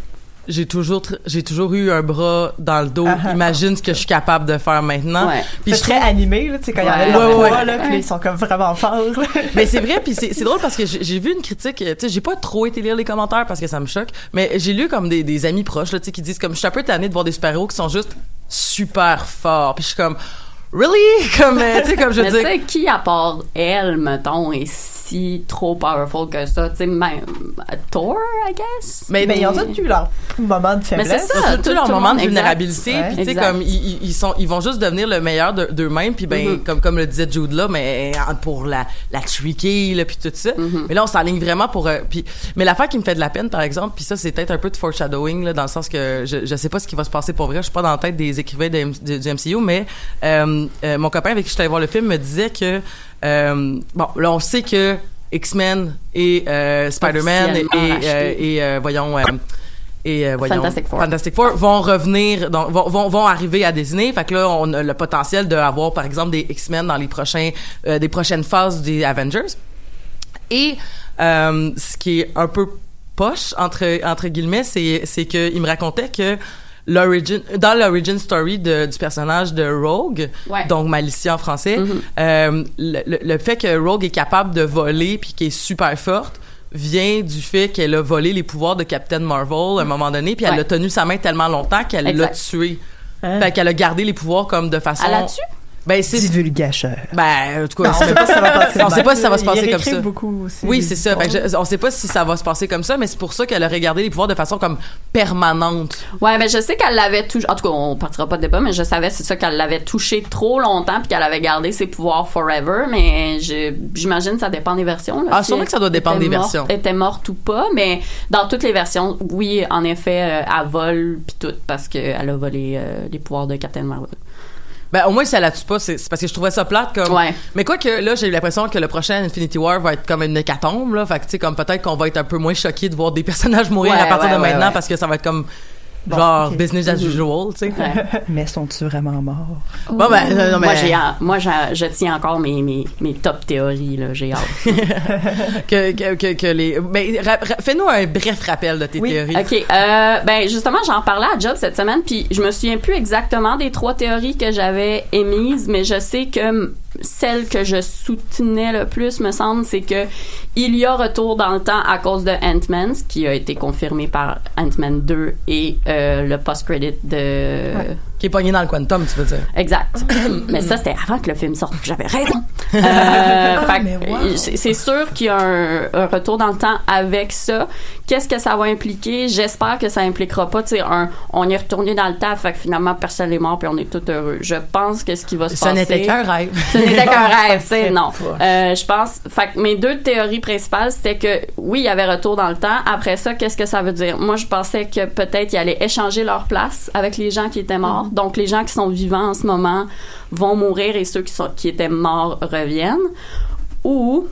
j'ai toujours j'ai toujours eu un bras dans le dos. Ah ah. Imagine ce que je suis capable de faire maintenant. Ouais. Puis C'est très animé, là, tu sais, quand il y a Ouais, ouais, là, puis ils sont comme vraiment forts. mais c'est vrai puis c'est drôle parce que j'ai j'ai vu une critique euh, tu sais j'ai pas trop été lire les commentaires parce que ça me choque mais j'ai lu comme des, des amis proches là tu sais qui disent comme je suis un peu tannée de voir des super-héros qui sont juste super forts puis je suis comme really? Comme euh, tu sais comme je Mais veux tu dire sais, qui à part elle, mettons, est si trop powerful que ça? Tu sais, même euh, Thor, I guess? Mais- Mais ils ont tous eu leur moment de Mais faiblesse. c'est ça, Ils ont tous leur tout le moment de exact. vulnérabilité Ouais. puis tu sais comme ils, ils- ils sont ils vont juste devenir le meilleur de- d'eux-mêmes puis ben Mhm. comme comme le disait Jude là mais pour la la tricky là puis tout ça mais là on s'aligne vraiment pour euh, puis mais l'affaire qui me fait de la peine par exemple puis ça c'est peut-être un peu de foreshadowing là dans le sens que je je sais pas ce qui va se passer pour vrai je suis pas dans la tête des écrivains de M- de- du MCU mais euh, euh, mon copain avec qui je suis allée voir le film me disait que euh, bon là on sait que X-Men et euh, Spider-Man et, voyons et euh, voyons Fantastic Four. Fantastic Four vont revenir donc vont, vont, vont arriver à Disney. Fait que là on a le potentiel d'avoir par exemple des X-Men dans les prochains euh, des prochaines phases des Avengers. Et euh, ce qui est un peu poche entre entre guillemets c'est c'est que il me racontait que l'origin dans l'origin story de, du personnage de Rogue Ouais. donc Malicia en français Mhm. euh, le, le- le fait que Rogue est capable de voler puis qu'elle est super forte vient du fait qu'elle a volé les pouvoirs de Captain Marvel à un moment donné puis elle Ouais. a tenu sa main tellement longtemps qu'elle l'a tué Hein? fait qu'elle a gardé les pouvoirs comme de façon Elle l'a tué? Ben, c'est. Divulgacheur. Ben, en tout cas, Non, on sait pas si ça va passer on sait pas si ça va se Il passer comme ça. beaucoup aussi Oui, c'est ça. Fait que je- on sait pas si ça va se passer comme ça, mais c'est pour ça qu'elle a regardé les pouvoirs de façon comme permanente. Ouais, mais je sais qu'elle l'avait touché. En tout cas, on partira pas de débat, mais je savais c'est ça qu'elle l'avait touché trop longtemps puis qu'elle avait gardé ses pouvoirs forever. Mais j'imagine que ça dépend des versions. là, Ah, si sûrement que ça doit dépendre des morte- versions. Était morte ou pas, mais dans toutes les versions, oui, en effet, euh, elle vole puis tout parce qu'elle a volé euh, les pouvoirs de Captain Marvel. Ben, au moins, si elle la tue pas, c'est c'est parce que je trouvais ça plate comme. Ouais. Mais quoi que, là, j'ai eu l'impression que le prochain Infinity War va être comme une hécatombe, là. Fait que, tu sais, comme peut-être qu'on va être un peu moins choqué de voir des personnages mourir Ouais, à partir ouais, de ouais, maintenant ouais. parce que ça va être comme. Bon, genre, business as usual, tu sais. Mais sont-ils vraiment morts? Bon, ben, non, non, mais. Moi, j'ai, moi, j'ai- je tiens encore mes, mes, mes top théories là. J'ai hâte. que, que, que, que les. Ben, ra- ra- fais-nous un bref rappel de tes théories. OK. Euh, ben justement, j'en parlais à Job cette semaine, puis je me souviens plus exactement des trois théories que j'avais émises, mais je sais que celle que je soutenais le plus, me semble, c'est que il y a retour dans le temps à cause de Ant-Man, ce qui a été confirmé par Ant-Man 2 et euh, le post-credit de... Qui est pogné dans le quantum, tu veux dire. Exact. mais ça, c'était avant que le film sorte. J'avais raison. Euh, fait que, mais wow. c'est sûr qu'il y a un, un retour dans le temps avec ça. Qu'est-ce que ça va impliquer? J'espère que ça impliquera pas, tu sais, un, on est retourné dans le temps, fait que finalement, personne n'est mort puis on est tout heureux. Je pense que ce qui va se Ce passer... n'était qu'un rêve. Ce n'était qu'un rêve, tu non. Euh, je pense, fait que mes deux théories principales, c'était que oui, il y avait retour dans le temps. Après ça, qu'est-ce que ça veut dire? Moi, je pensais que peut-être ils allaient échanger leur place avec les gens qui étaient morts. Mm-hmm. Donc, les gens qui sont vivants en ce moment vont mourir et ceux qui sont, qui étaient morts reviennent. Ou,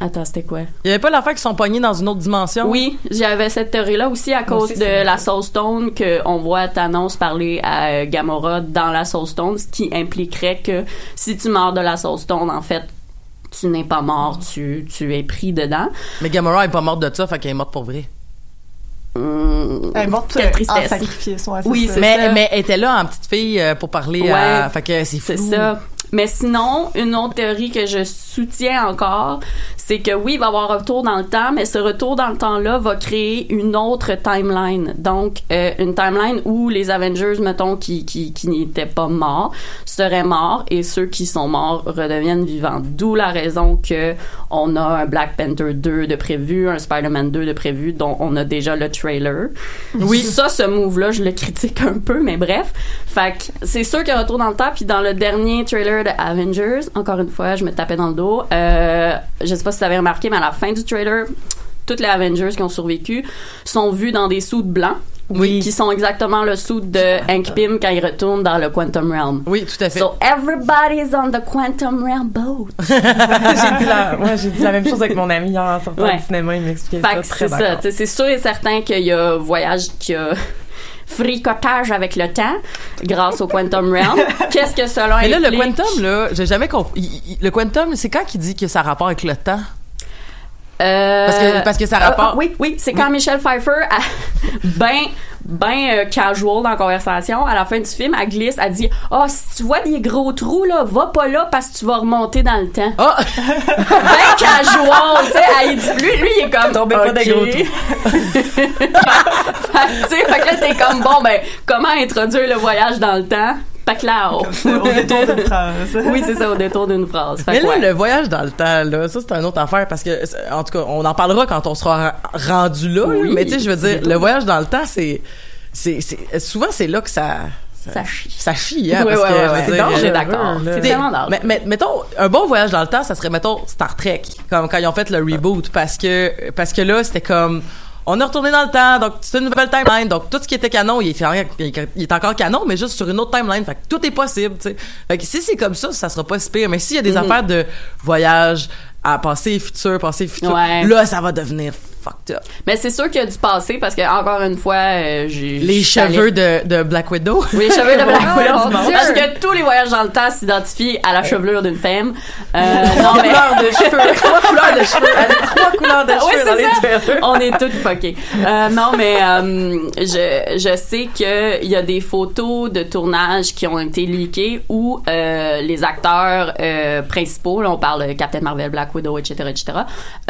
attends, c'était quoi? Il y avait pas l'affaire qui sont pognés dans une autre dimension? Oui, j'avais cette théorie-là aussi à cause aussi, de la Soul Stone qu'on voit Thanos parler à euh, Gamora dans la Soul Stone, ce qui impliquerait que si tu meurs de la Soul Stone, en fait, tu n'es pas mort, tu, tu es pris dedans. Mais Gamora est pas morte de ça, fait qu'elle est morte pour vrai. Hum, Elle est morte quelle euh, en tristesse. sacrifice. ouais, Oui, ça. c'est Mais, ça. mais elle était là en petite fille euh, pour parler à. Ouais. Fait que c'est C'est flou. ça. Mais sinon, une autre théorie que je soutiens encore, c'est que oui, il va y avoir un retour dans le temps, mais ce retour dans le temps-là va créer une autre timeline. Donc, euh, une timeline où les Avengers, mettons, qui, qui, qui n'étaient pas morts, seraient morts et ceux qui sont morts redeviennent vivants. D'où la raison que on a un Black Panther 2 de prévu, un Spider-Man 2 de prévu, dont on a déjà le trailer. Oui. Ça, ce move-là, je le critique un peu, mais bref. Fait que c'est sûr qu'il y a un retour dans le temps, puis dans le dernier trailer de Avengers, encore une fois, je me tapais dans le dos. Euh, je sais pas si vous avez remarqué, mais à la fin du trailer, toutes les Avengers qui ont survécu sont vus dans des suits blancs. Oui. Qui sont exactement le suit de Hank Pym quand il retourne dans le Quantum Realm. Oui, tout à fait. So everybody's on the Quantum Realm boat. j'ai dit la, ouais, j'ai dit la même chose avec mon ami hier en sortant Ouais. du cinéma, il m'expliquait ça très c'est ça. C'est sûr et certain qu'il y a voyage, qu'il y a fricotage avec le temps grâce au Quantum Realm. Qu'est-ce que cela Mais là, le implique? quantum, là, j'ai jamais compris. Le quantum, c'est quand qu'il dit que ça a rapport avec le temps? Euh, Parce que- parce que ça euh, rapporte- oui, oui, c'est quand Michelle Pfeiffer, a- ben, ben euh, casual dans la conversation, à la fin du film, elle glisse, elle dit « Ah, si tu vois des gros trous, là, va pas là parce que tu vas remonter dans le temps. Ah! ben casual, tu sais, elle dit- lui, lui, il est comme Tombez pas des gros trous. Fait fait que là, t'es comme, bon, ben, comment introduire le voyage dans le temps? Pas clair. Au détour d'une phrase. oui, c'est ça, au détour d'une phrase. Fait Mais là, ouais. le voyage dans le temps, là, ça, c'est une autre affaire parce que, en tout cas, on en parlera quand on sera rendu là. Oui, mais tu sais, je veux dire, le voyage dans le temps, c'est, c'est, c'est- souvent, c'est là que ça, Ça chie. ça chie, hein, Ouais, parce ouais, que, C'est d'accord. C'est tellement dangereux. Mais, mais, mettons, un bon voyage dans le temps, ça serait, mettons, Star Trek, comme quand ils ont fait le reboot, parce que, parce que là, c'était comme, on est retourné dans le temps, donc c'est une nouvelle timeline, donc tout ce qui était canon, il est, il est encore canon, mais juste sur une autre timeline, fait que tout est possible, tu sais. Fait que si c'est comme ça, ça sera pas si pire, mais s'il y a des Mhm. affaires de voyage à passé et futur, passé et futur, Ouais. là, ça va devenir fucked up. Mais c'est sûr qu'il y a du passé parce que encore une fois, euh, j'ai Les cheveux de, de Black Widow. Oui, les cheveux de Black Oh, Widow. mon Dieu. Parce que tous les voyages dans le temps s'identifient à la chevelure d'une femme. Euh, non, mais... couleurs de cheveux. Trois couleurs de cheveux. Elle a trois couleurs de Oui, cheveux dans les ça. trailers. On est toutes fuckées. Euh, non, mais euh, je, je sais qu'il y a des photos de tournage qui ont été leakées où euh, les acteurs euh, principaux, là, on parle de Captain Marvel, Black Widow, etc., etc.,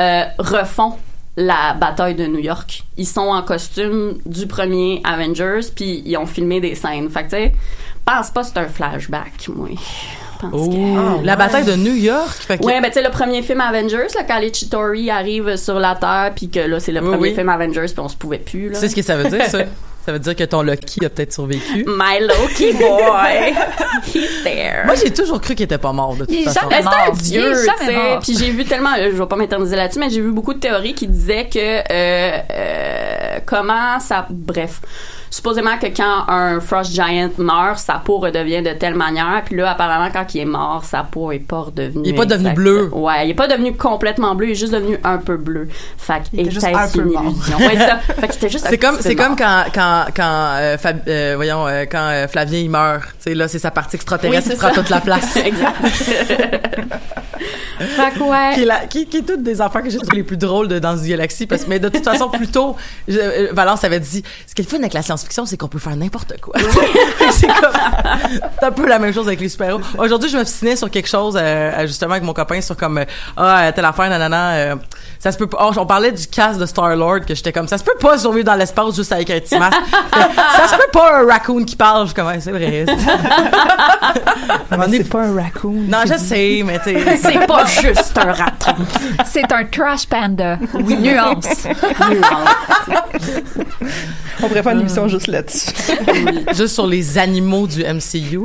euh, refont la bataille de New York. Ils sont en costume du premier Avengers, puis ils ont filmé des scènes. Fait que, tu sais, pense pas que c'est un flashback, moi. pense Oh, que- la bataille de New York? Fait que- Ouais, ben tu sais le premier film Avengers là, quand les Chitauri arrivent sur la Terre puis que là c'est le Oui, premier oui. film Avengers puis on se pouvait plus là. Tu sais ce que ça veut dire, ça? ça veut dire que ton Lucky a peut-être survécu. My Loki boy, he's there. Moi, j'ai toujours cru qu'il était pas mort, de toute Il façon. C'est un dieu, tu sais. Puis j'ai vu tellement, euh, je vais pas m'éterniser là-dessus, mais j'ai vu beaucoup de théories qui disaient que euh, euh, comment ça, bref, supposément que quand un frost giant meurt, sa peau redevient de telle manière, puis là apparemment quand il est mort, sa peau est pas redevenue. Il est pas devenu exacte. bleu. Ouais, il est pas devenu complètement bleu, il est juste devenu un peu bleu. Fait Il était que juste un peu une mort. illusion? Ouais, c'est ça. Fait qu'il était juste un C'est comme c'est comme quand quand quand euh, Fab- euh, voyons euh, quand euh, Flavien il meurt, tu sais là c'est sa partie extraterrestre Oui, qui c'est prend toute la place. exact. Fait que ouais. qui est, la- qui, qui est toutes des affaires que j'ai trouvées les plus drôles de dans The Galaxy parce mais de toute façon plus tôt je- euh, Valence avait dit ce qui est fun avec la science-fiction c'est qu'on peut faire n'importe quoi. C'est comme un peu la même chose avec les super-héros. Aujourd'hui je m'obstinais sur quelque chose euh, justement avec mon copain sur comme euh, ah telle affaire nanana euh, ça se peut pas oh, on parlait du casque de Star-Lord que j'étais comme ça se peut pas survivre dans l'espace juste avec un petit masque ça se peut pas un raccoon qui parle je suis comme c'est vrai Mais c'est pas un raccoon. non je sais mais tu sais C'est pas juste un raton. C'est un trash panda. Oui, nuance. On pourrait faire une émission juste là-dessus. juste sur les animaux du MCU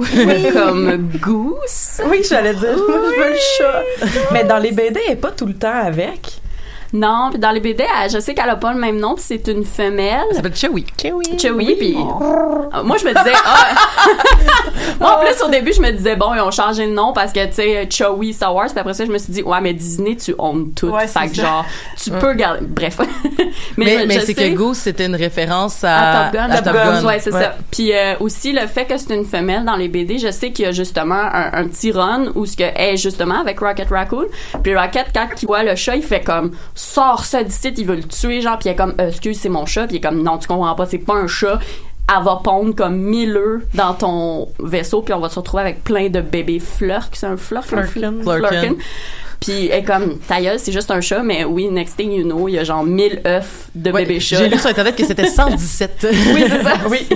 Comme Goose. Oui, j'allais dire, moi, je veux le chat. Mais dans les BD, elle est pas tout le temps avec. Non, puis dans les BD, elle- je sais qu'elle a pas le même nom, puis c'est une femelle. ça s'appelle Chewie Chewie, puis euh, moi je me disais ah, moi en plus au début je me disais bon ils ont changé de nom parce que tu sais Chewie Star Wars puis après ça je me suis dit ouais mais Disney tu owns tout Ouais, fait c'est que ça. genre tu peux garder bref Mais, je- mais je c'est sais- que Goose, c'était une référence à à, Top Gun, à Top Gun. ouais, c'est Ouais. ça. Puis euh, aussi le fait que c'est une femelle dans les BD, je sais qu'il y a justement un, un petit run où ce que est justement avec Rocket Raccoon. Puis Rocket quand il voit le chat, il fait comme sors ça d'ici, il veut le tuer genre puis il est comme Euh, excuse, c'est mon chat, puis il est comme non, tu comprends pas, c'est pas un chat. Elle va pondre comme mille œufs dans ton vaisseau, puis on va se retrouver avec plein de bébés flurks. C'est un flurk? un Flurkin. fl- Flurkin. Flurkin. Puis elle est comme, ta gueule, c'est juste un chat, mais oui, next thing you know, il y a genre 1000 œufs de Ouais, bébés chats. J'ai lu sur Internet que c'était 117. Oui, c'est ça. Oui.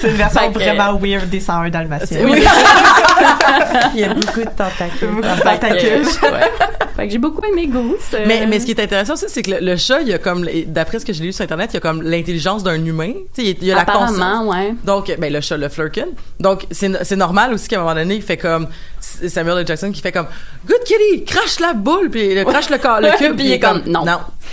C'est une version vraiment weird des 101 Dalmatiens. Oui, Il y a beaucoup de tentacules. Beaucoup de tentacules. ouais. Fait que j'ai beaucoup aimé Goose. euh, mais, mais ce qui est intéressant aussi, c'est que le, le chat, il y a comme, d'après ce que j'ai lu sur Internet, il y a comme l'intelligence d'un humain. Tu sais, il y a- la conscience. apparemment, ouais. Donc, ben, le chat, le Flurkin. Donc, c'est c'est normal aussi qu'à un moment donné, il fait comme Samuel L. Jackson qui fait comme Good kitty, crache la boule, puis il crache le, corps, le cube. Puis il est comme, non. Non.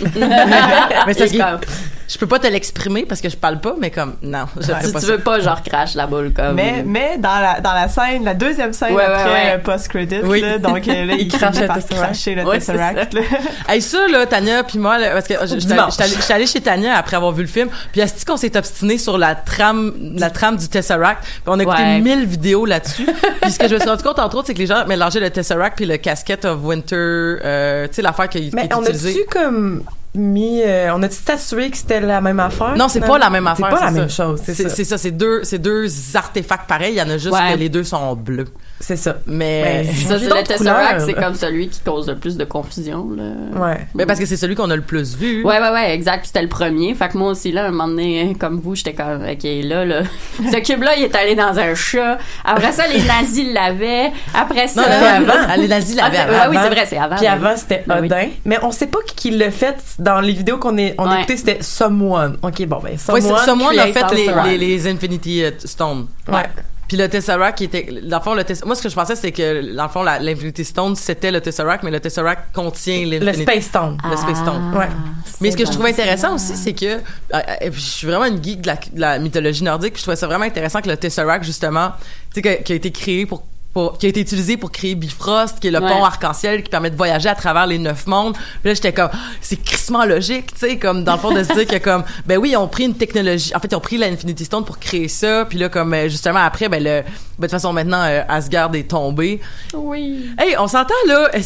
mais c'est comme, je peux pas te l'exprimer parce que je parle pas, mais comme, non, je Ouais. si pas tu ça. veux pas, genre, crache la boule comme. Mais, mais dans la, dans la scène, la deuxième scène Ouais, après ouais. euh, post-credit, Oui. là, donc euh, là, il crache crache le Tesseract. le Tesseract. là. Hey, ça, là, Tania puis moi, là, parce que je- je j'étais allée- chez Tania après avoir vu le film, puis est-ce qu'on s'est obstiné sur la trame, la trame du Tesseract, puis on a écouté Ouais. 1000 vidéos là-dessus. puis ce que je me suis rendu compte, entre autres, c'est que les gens mélangeaient le Tesseract puis le Casket of Winter, euh, tu sais, l'affaire qui, qui Mais est on utilisée. a-tu comme mis, euh, on a-tu statué que c'était la même affaire? Non, c'est pas la même affaire. C'est pas la ça. même chose, c'est ça. C'est ça, c'est deux, c'est deux artefacts pareils. Il y en a juste Ouais. que les deux sont bleus. C'est ça. Mais, Ouais. Ça, Changer c'est le Tesseract, comme celui qui cause le plus de confusion, là. Ouais. mais parce que c'est celui qu'on a le plus vu. Ouais, ouais, ouais, exact. Puis c'était le premier. Fait que moi aussi, là, un moment donné, comme vous, j'étais comme, OK, là, là. Ce cube-là, il est allé dans un chat. Après ça, les nazis l'avaient. Après ça. Non, avant. Les nazis Ah, l'avaient ah oui, c'est vrai, c'est avant. Puis avant, c'était Ben oui. Odin. Mais on sait pas qui, qui l'a fait dans les vidéos qu'on est, on a Ouais. écoutées, c'était Someone. OK, bon, ben, Someone. a fait les, Tesseract. les, les Infinity euh, Stones. Ouais. Puis le Tesseract qui était dans le fond le moi ce que je pensais c'est que dans le fond l'Infinity Stone c'était le Tesseract mais le Tesseract contient Le l'Infinity Space Stone. le Space Stone. Ouais. Mais ce que je trouvais bon, intéressant aussi, c'est que euh, euh, je suis vraiment une geek de la, de la mythologie nordique. puis Je trouvais ça vraiment intéressant que le Tesseract justement, tu sais, qui a été créé pour pour- qui a été utilisé pour créer Bifrost, qui est le Ouais. pont arc-en-ciel qui permet de voyager à travers les neuf mondes. Puis là, j'étais comme, c'est crissement logique, tu sais, comme dans le fond de se dire que comme, ben oui, ils ont pris une technologie, en fait, ils ont pris l'Infinity Stone pour créer ça. Puis là, comme euh, justement après, ben le, ben, de toute façon maintenant euh, Asgard est tombé. Oui. Hey, on s'entend là, euh,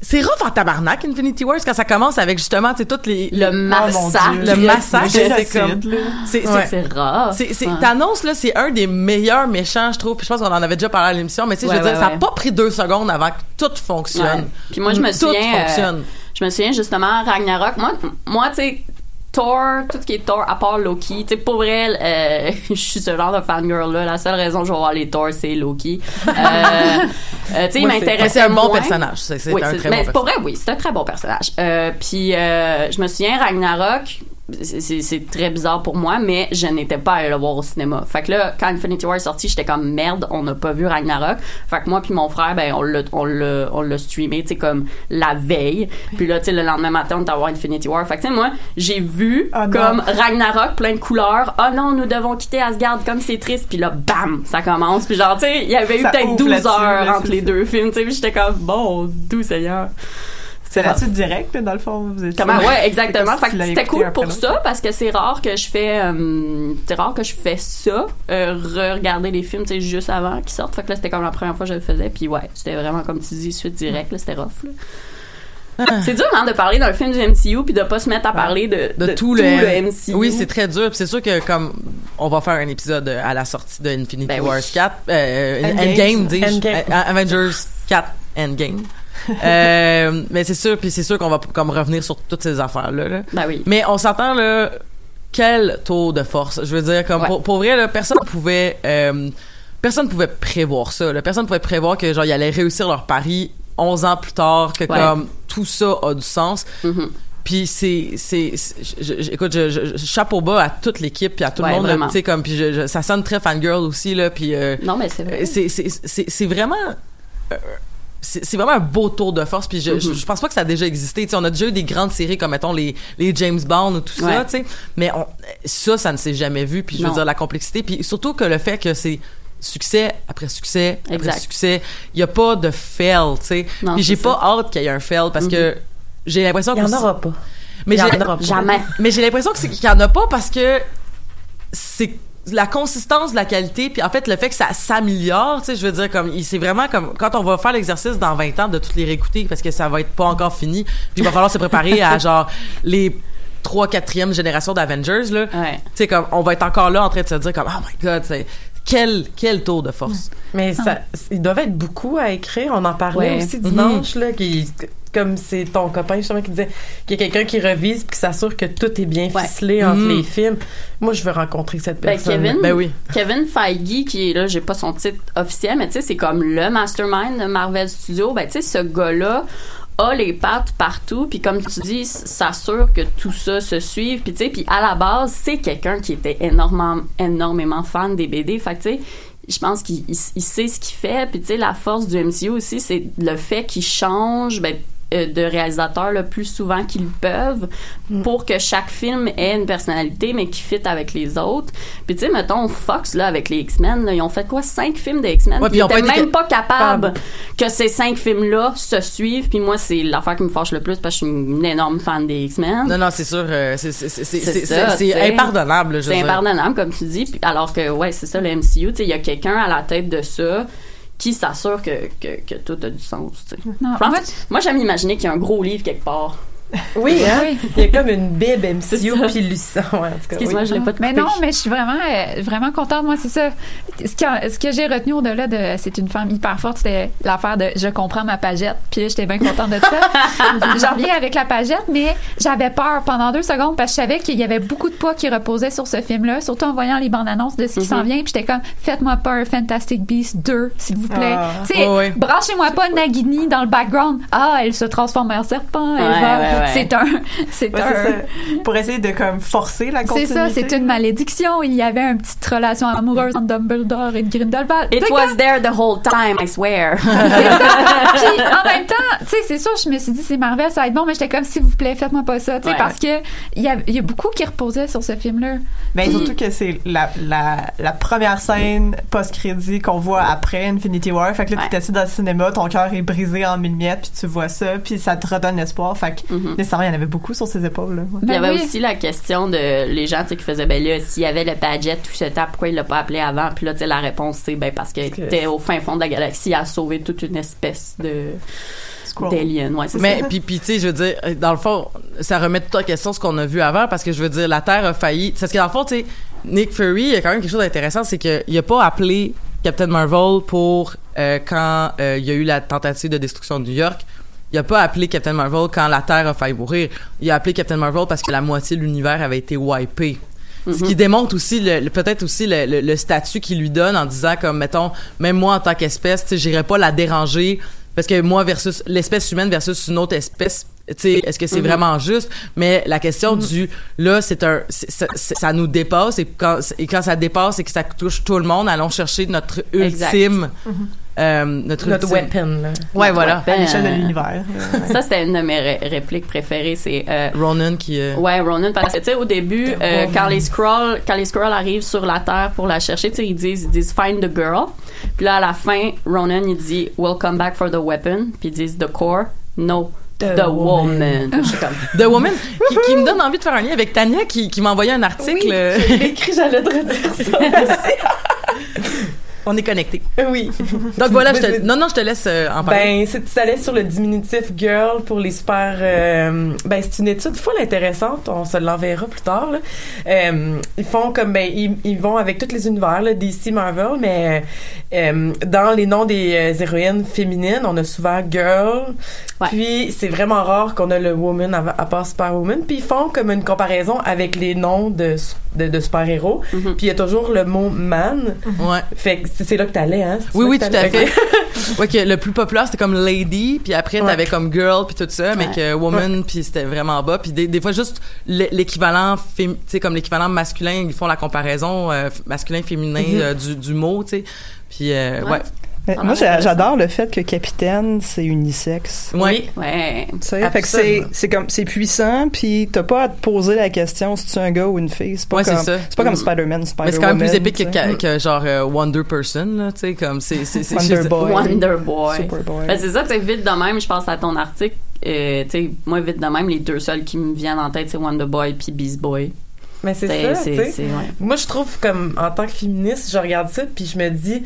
c'est- rough en tabarnak Infinity Wars quand ça commence avec justement, tu sais, toutes les Le massacre. Le massacre, c'est comme c'est c'est- c'est Ouais. t'annonces là, c'est un des meilleurs méchants, je trouve. Puis je pense qu'on en avait déjà parlé à l'émission, mais tu sais, Ouais, je veux dire, ça a ouais. pas pris deux secondes avant que tout fonctionne. Puis moi, je me Tout souviens. euh, fonctionne. je me souviens justement Ragnarok. Moi, moi, tu sais, Thor, tout ce qui est Thor, à part Loki, tu sais, pour vrai, euh, je suis ce genre de fangirl là. La seule raison que je vais voir les Thor, c'est Loki. Euh, euh, tu sais, il m'intéresse. c'est un bon personnage. C'est- Oui, un très bon pour vrai, oui, c'est un très bon personnage. Puis je me souviens Ragnarok. C'est- très bizarre pour moi, mais je n'étais pas allée le voir au cinéma. Fait que là, quand Infinity War est sorti, j'étais comme merde, on n'a pas vu Ragnarok. Fait que moi puis mon frère, ben on l'a on l'a on l'a streamé, tu sais comme la veille. Puis là, tu sais le lendemain matin, on à voir Infinity War. Fait que tu sais moi, j'ai vu Ah, comme Ragnarok plein de couleurs. Oh non, nous devons quitter Asgard comme c'est triste. Puis là, bam, ça commence. Puis genre, tu sais, il y avait eu peut-être ouvre 12 là-dessus, heures entre les deux films, tu sais. J'étais comme bon, d'où Seigneur. C'est là-dessus direct, là, dans le fond. Vous étiez- Comment? ouais exactement. C'est Fait que c'était cool pour ça parce que c'est rare que je fais euh, c'est rare que je fais ça euh, regarder les films tu sais juste avant qu'ils sortent. Fait que là c'était comme la première fois que je le faisais puis ouais c'était vraiment comme tu dis suite directe là c'était rough là. C'est dur hein, de parler d'un film du MCU puis de pas se mettre à parler de, de, tout, le, MCU. Oui, c'est très dur. C'est sûr que comme on va faire un épisode à la sortie de Infinity Ben oui. Wars 4, euh, Endgame. Endgame, dis-je, Endgame. Euh, Avengers 4 Endgame. Euh, mais c'est sûr, puis c'est sûr qu'on va comme revenir sur toutes ces affaires là. là. Ben oui. Mais on s'entend là, quel taux de force? Je veux dire, comme Ouais. pour, pour vrai, là, personne pouvait, euh, personne pouvait prévoir ça. Là. Personne pouvait prévoir que genre ils allaient réussir leur pari 11 ans plus tard, que Ouais. comme tout ça a du sens. Mhm. Puis c'est c'est écoute je, je- je- chapeau bas à toute l'équipe puis à tout Ouais, le monde tu sais comme puis je- ça sonne très fangirl aussi là puis euh, Non mais c'est vrai. c'est c'est c'est c'est vraiment euh, c'est vraiment un beau tour de force puis je, Mm-hmm. je, je pense pas que ça a déjà existé tu sais on a déjà eu des grandes séries comme mettons les les James Bond ou tout ça Ouais. tu sais mais on, ça ça ne s'est jamais vu puis je veux Non. dire la complexité puis surtout que le fait que c'est succès après succès après Exact. succès il y a pas de fail tu sais puis j'ai pas hâte qu'il y ait un fail parce que j'ai l'impression Il y en aura pas. mais j'ai. Jamais. mais j'ai l'impression qu'il y en a pas parce que c'est la consistance de la qualité puis en fait le fait que ça s'améliore tu sais je veux dire comme c'est vraiment comme quand on va faire l'exercice dans 20 ans de toutes les réécouter parce que ça va être pas encore fini puis il va falloir se préparer à genre les 3 4e génération d'Avengers là Ouais. tu sais comme on va être encore là en train de se dire comme oh my god c'est quel quel tour de force Mais ça, ils doivent être beaucoup à écrire. On en parlait Ouais. aussi dimanche, là, qui, comme c'est ton copain justement qui disait qu'il y a quelqu'un qui revise puis qui s'assure que tout est bien Ouais. ficelé entre Mhm. les films. Moi, je veux rencontrer cette Ben, personne. Kevin, ben oui Kevin Feige, qui est là, j'ai pas son titre officiel, mais tu sais, c'est comme le mastermind de Marvel Studios. Ben, tu sais, ce gars-là a les pattes partout, puis comme tu dis, s'assure que tout ça se suive, puis tu sais, puis à la base, c'est quelqu'un qui était énormément, énormément fan des BD. Fait que tu sais, je pense qu'il il- il sait ce qu'il fait, puis tu sais, la force du MCU aussi, c'est le fait qu'il change, ben, de réalisateurs le plus souvent qu'ils peuvent pour que chaque film ait une personnalité mais qui fit avec les autres. Puis tu sais mettons Fox là avec les X-Men, ils ont fait quoi? Cinq films des X-Men, Ouais, ils ils ont étaient pas été même pas capables que ces cinq films là se suivent. Puis moi c'est l'affaire qui me fâche le plus parce que je suis une énorme fan des X-Men. non non c'est sûr euh, c'est c'est impardonnable C'est impardonnable, comme tu dis. Puis alors que, ouais, c'est ça, le MCU. Tu sais, il y a quelqu'un à la tête de ça qui s'assure que, que, que tout a du sens, tu sais. Non, moi, j'aime imaginer qu'il y a un gros livre quelque part. Oui, hein? Oui. Il y a comme une bib MCU puis cas, Excuse-moi, oui. je l'ai pas Mais non, mais je suis vraiment, euh, vraiment contente. Moi, c'est ça. Ce que, ce que j'ai retenu au-delà de c'est une femme hyper forte, c'était l'affaire de je comprends ma pagette. Puis là, j'étais bien contente de ça. J'en reviens avec la pagette, mais j'avais peur pendant deux secondes parce que je savais qu'il y avait beaucoup de poids qui reposait sur ce film-là, surtout en voyant les bandes annonces de ce qui s'en vient. Puis j'étais comme, faites-moi pas un Fantastic Beast 2, s'il vous plaît. Ah. Tu sais, branchez-moi pas Nagini dans le background. Ah, elle se transforme en serpent. elle Ouais, va- ouais, ouais. C'est un, c'est Ouais, un, c'est ça. Pour essayer de comme forcer la c'est continuité. ça, c'est une malédiction. Il y avait une petite relation amoureuse entre Dumbledore et Grindelwald. It was there the whole time, I swear. Puis en même temps, tu sais, c'est sûr, je me suis dit c'est Marvel, ça va être bon, mais j'étais comme s'il vous plaît, faites-moi pas ça, tu sais, Ouais. parce que il y y a beaucoup qui reposaient sur ce film-là. Mais surtout que c'est la, la, la première scène post-crédit qu'on voit après Infinity War. Fait que là, tu assis dans le cinéma, ton cœur est brisé en mille miettes, puis tu vois ça, puis ça te redonne l'espoir. Fait que Mhm. nécessairement, il y en avait beaucoup sur ses épaules. Là. Il y Ben avait oui. aussi la question de les gens tu sais, qui faisaient ben là s'il y avait le Padgett tout ce temps pourquoi il l'a pas appelé avant? Puis là tu sais la réponse c'est ben parce qu'il que- était au fin fond de la galaxie à sauver toute une espèce de d'alien ouais c'est Mais puis puis tu sais je veux dire dans le fond ça remet tout en question ce qu'on a vu avant parce que je veux dire la Terre a failli parce que dans le fond tu sais Nick Fury il y a quand même quelque chose d'intéressant c'est que il a pas appelé Captain Marvel pour euh, quand euh, il y a eu la tentative de destruction de New York il a pas appelé Captain Marvel quand la Terre a failli mourir. Il a appelé Captain Marvel parce que la moitié de l'univers avait été wipé. Ce Mhm. qui démontre aussi le, le- peut-être aussi le, le- le statut qu'il lui donne en disant comme mettons même moi en tant qu'espèce, tu sais, j'irais pas la déranger parce que moi versus l'espèce humaine versus une autre espèce, tu sais, est-ce que c'est Mhm. vraiment juste? Mais la question du là, c'est un ça, nous dépasse et quand et quand ça dépasse et que ça touche tout le monde, allons chercher notre ultime Mhm. Euh, notre, weapon, là. Ouais, Notre voilà. weapon. À l'échelle de l'univers. Ça, c'était une de mes ré- répliques préférées. C'est euh, Ronan qui euh, Ouais, Ronan, parce que, tu sais, au début, euh, quand les Skrulls, quand les Skrulls arrivent sur la Terre pour la chercher, tu sais, ils disent, ils disent, find the girl. Puis là, à la fin, Ronan, il dit, we'll come back for the weapon. Puis ils disent, the core, no, the, The woman. Je suis comme, The Woman, qui, qui me donne envie de faire un lien avec Tania, qui, qui m'a envoyé un article. euh, Je l'ai écrit, j'allais te redire ça. On est connectés. oui. Donc voilà, je te, non, non, je te laisse euh, en parler. Ben, c'est tu allais sur le diminutif girl pour les super. euh, ben, c'est une étude full intéressante. On se l'enverra plus tard. Là. Euh, ils font comme ben, ils, ils vont avec tous les univers, là, DC, Marvel, mais dans les noms des héroïnes féminines, on a souvent girl. Puis c'est vraiment rare qu'on a le woman à, à part Superwoman. Puis ils font comme une comparaison avec les noms de de, de super héros. Puis il y a toujours le mot man. Ouais. Fait que c'est là que t'allais, hein? Oui, oui, tout à fait. ouais, que le plus populaire, c'était comme Lady, puis après, Ouais. t'avais comme Girl, puis tout ça, mais Ouais. que Woman, puis c'était vraiment bas. Puis des, des fois, juste l'é- l'équivalent, tu sais, comme l'équivalent masculin, ils font la comparaison euh, masculin-féminin Mhm. euh, du, du mot, tu sais. Puis, euh, ouais. Mais moi, j'a- j'adore le fait que capitaine, c'est unisexe. Oui. Ouais. Fait que c'est, Absolument. c'est comme, c'est puissant, puis t'as pas à te poser la question si tu es un gars ou une fille. C'est pas Ouais, comme, c'est pas comme Mm. Spider-Man. Mais c'est quand même plus épique que, que, que genre euh, Wonder Person, là, tu sais, comme c'est... c'est- c'est- Wonder Boy. Wonder Boy. Superboy. Ben, c'est ça, tu sais, vite de même, je pense à ton article. Euh, tu sais, moi, vite de même, les deux seuls qui me viennent en tête, c'est Wonder Boy puis Beast Boy. Mais c'est ça, c'est- tu sais. ouais. Moi, je trouve comme en tant que féministe, je regarde ça puis je me dis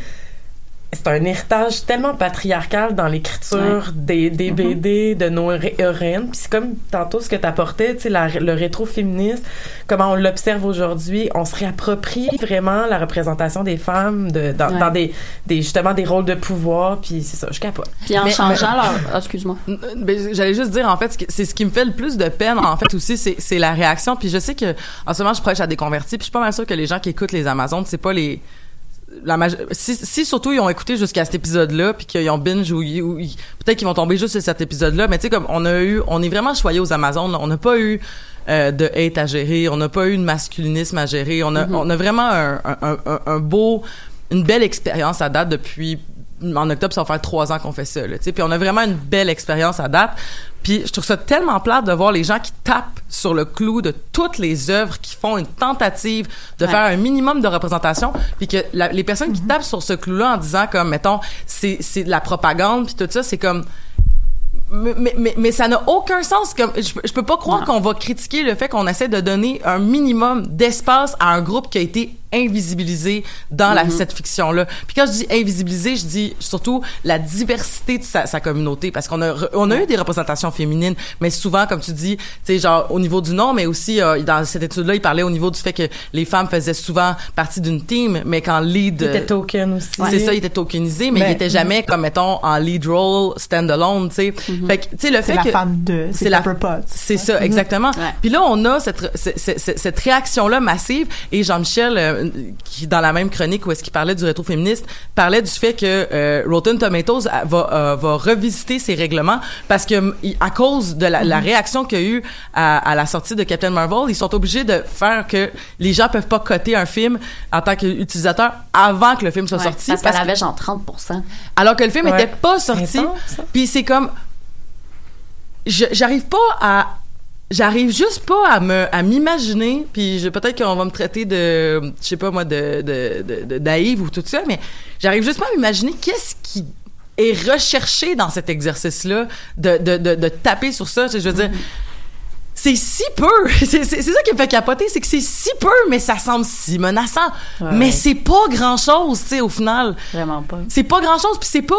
c'est un héritage tellement patriarcal dans l'écriture des, des Mm-hmm. BD de nos hé- héroïnes puis c'est comme tantôt ce que t'apportais tu sais la- le rétro-féminisme comment on l'observe aujourd'hui on se réapproprie vraiment la représentation des femmes de, dans, Ouais. dans des, des justement des rôles de pouvoir puis c'est ça je capote Puis en Mais- changeant leur. Ah, excuse-moi. Ben, j'allais juste dire en fait c'est ce qui me fait le plus de peine en fait aussi c'est c'est la réaction puis je sais que en ce moment je prêche à des convertis puis je suis pas mal sûre que les gens qui écoutent les Amazones c'est pas les la si, si surtout ils ont écouté jusqu'à cet épisode-là puis qu'ils ont binge ou, ils- ou ils- peut-être qu'ils vont tomber juste sur cet épisode-là mais tu sais comme on a eu on est vraiment choyé aux Amazones. On n'a pas eu euh, de hate à gérer. On n'a pas eu de masculinisme à gérer. On a Mhm. on a vraiment un, un, un, un beau une belle expérience à date depuis en octobre, ça va faire trois ans qu'on fait ça. Là, puis on a vraiment une belle expérience à date. Puis je trouve ça tellement plate de voir les gens qui tapent sur le clou de toutes les œuvres qui font une tentative de Ouais. faire un minimum de représentation, puis que la- les personnes qui tapent sur ce clou-là en disant comme mettons c'est c'est de la propagande puis tout ça, c'est comme mais, mais, mais, mais ça n'a aucun sens. Comme, je, je peux pas croire qu'on va critiquer le fait qu'on essaie de donner un minimum d'espace à un groupe qui a été invisibilisé dans la, Mhm. cette fiction-là. Puis quand je dis invisibilisé, je dis surtout la diversité de sa, sa communauté. Parce qu'on a, on a eu des représentations féminines, mais souvent, comme tu dis, tu sais, genre au niveau du nom, mais aussi euh, dans cette étude-là, il parlait au niveau du fait que les femmes faisaient souvent partie d'une team, mais qu'en lead... Il était token aussi. C'est ça, il était tokenisé, mais, Mais- il était jamais comme mettons en lead role stand-alone, tu sais. Fait que tu sais le C'est fait la que femme de, c'est la c'est ça exactement. Ouais. Puis là on a cette cette, cette, cette réaction là massive et Jean-Michel euh, qui dans la même chronique où est-ce qu'il parlait du rétro-féministe parlait du fait que euh, Rotten Tomatoes a- va euh, va revisiter ses règlements parce que m- il- à cause de la, la réaction qu'il y a eu à, à la sortie de Captain Marvel, ils sont obligés de faire que les gens peuvent pas coter un film en tant qu'utilisateur avant que le film soit Ouais, sorti parce qu'elle que- avait genre 30 alors que le film Ouais. était pas sorti. Puis c'est comme j'arrive pas à j'arrive juste pas à me à m'imaginer puis je- peut-être qu'on va me traiter de je sais pas moi de de, de, de naïve ou tout ça mais j'arrive juste pas à m'imaginer qu'est-ce qui est recherché dans cet exercice là de, de, de, de taper sur ça je veux dire c'est si peu. C'est ça qui me fait capoter, c'est que c'est si peu, mais ça semble si menaçant. Ouais. Mais c'est pas grand chose, tu sais, au final. Vraiment pas. C'est pas grand chose, puis c'est pas.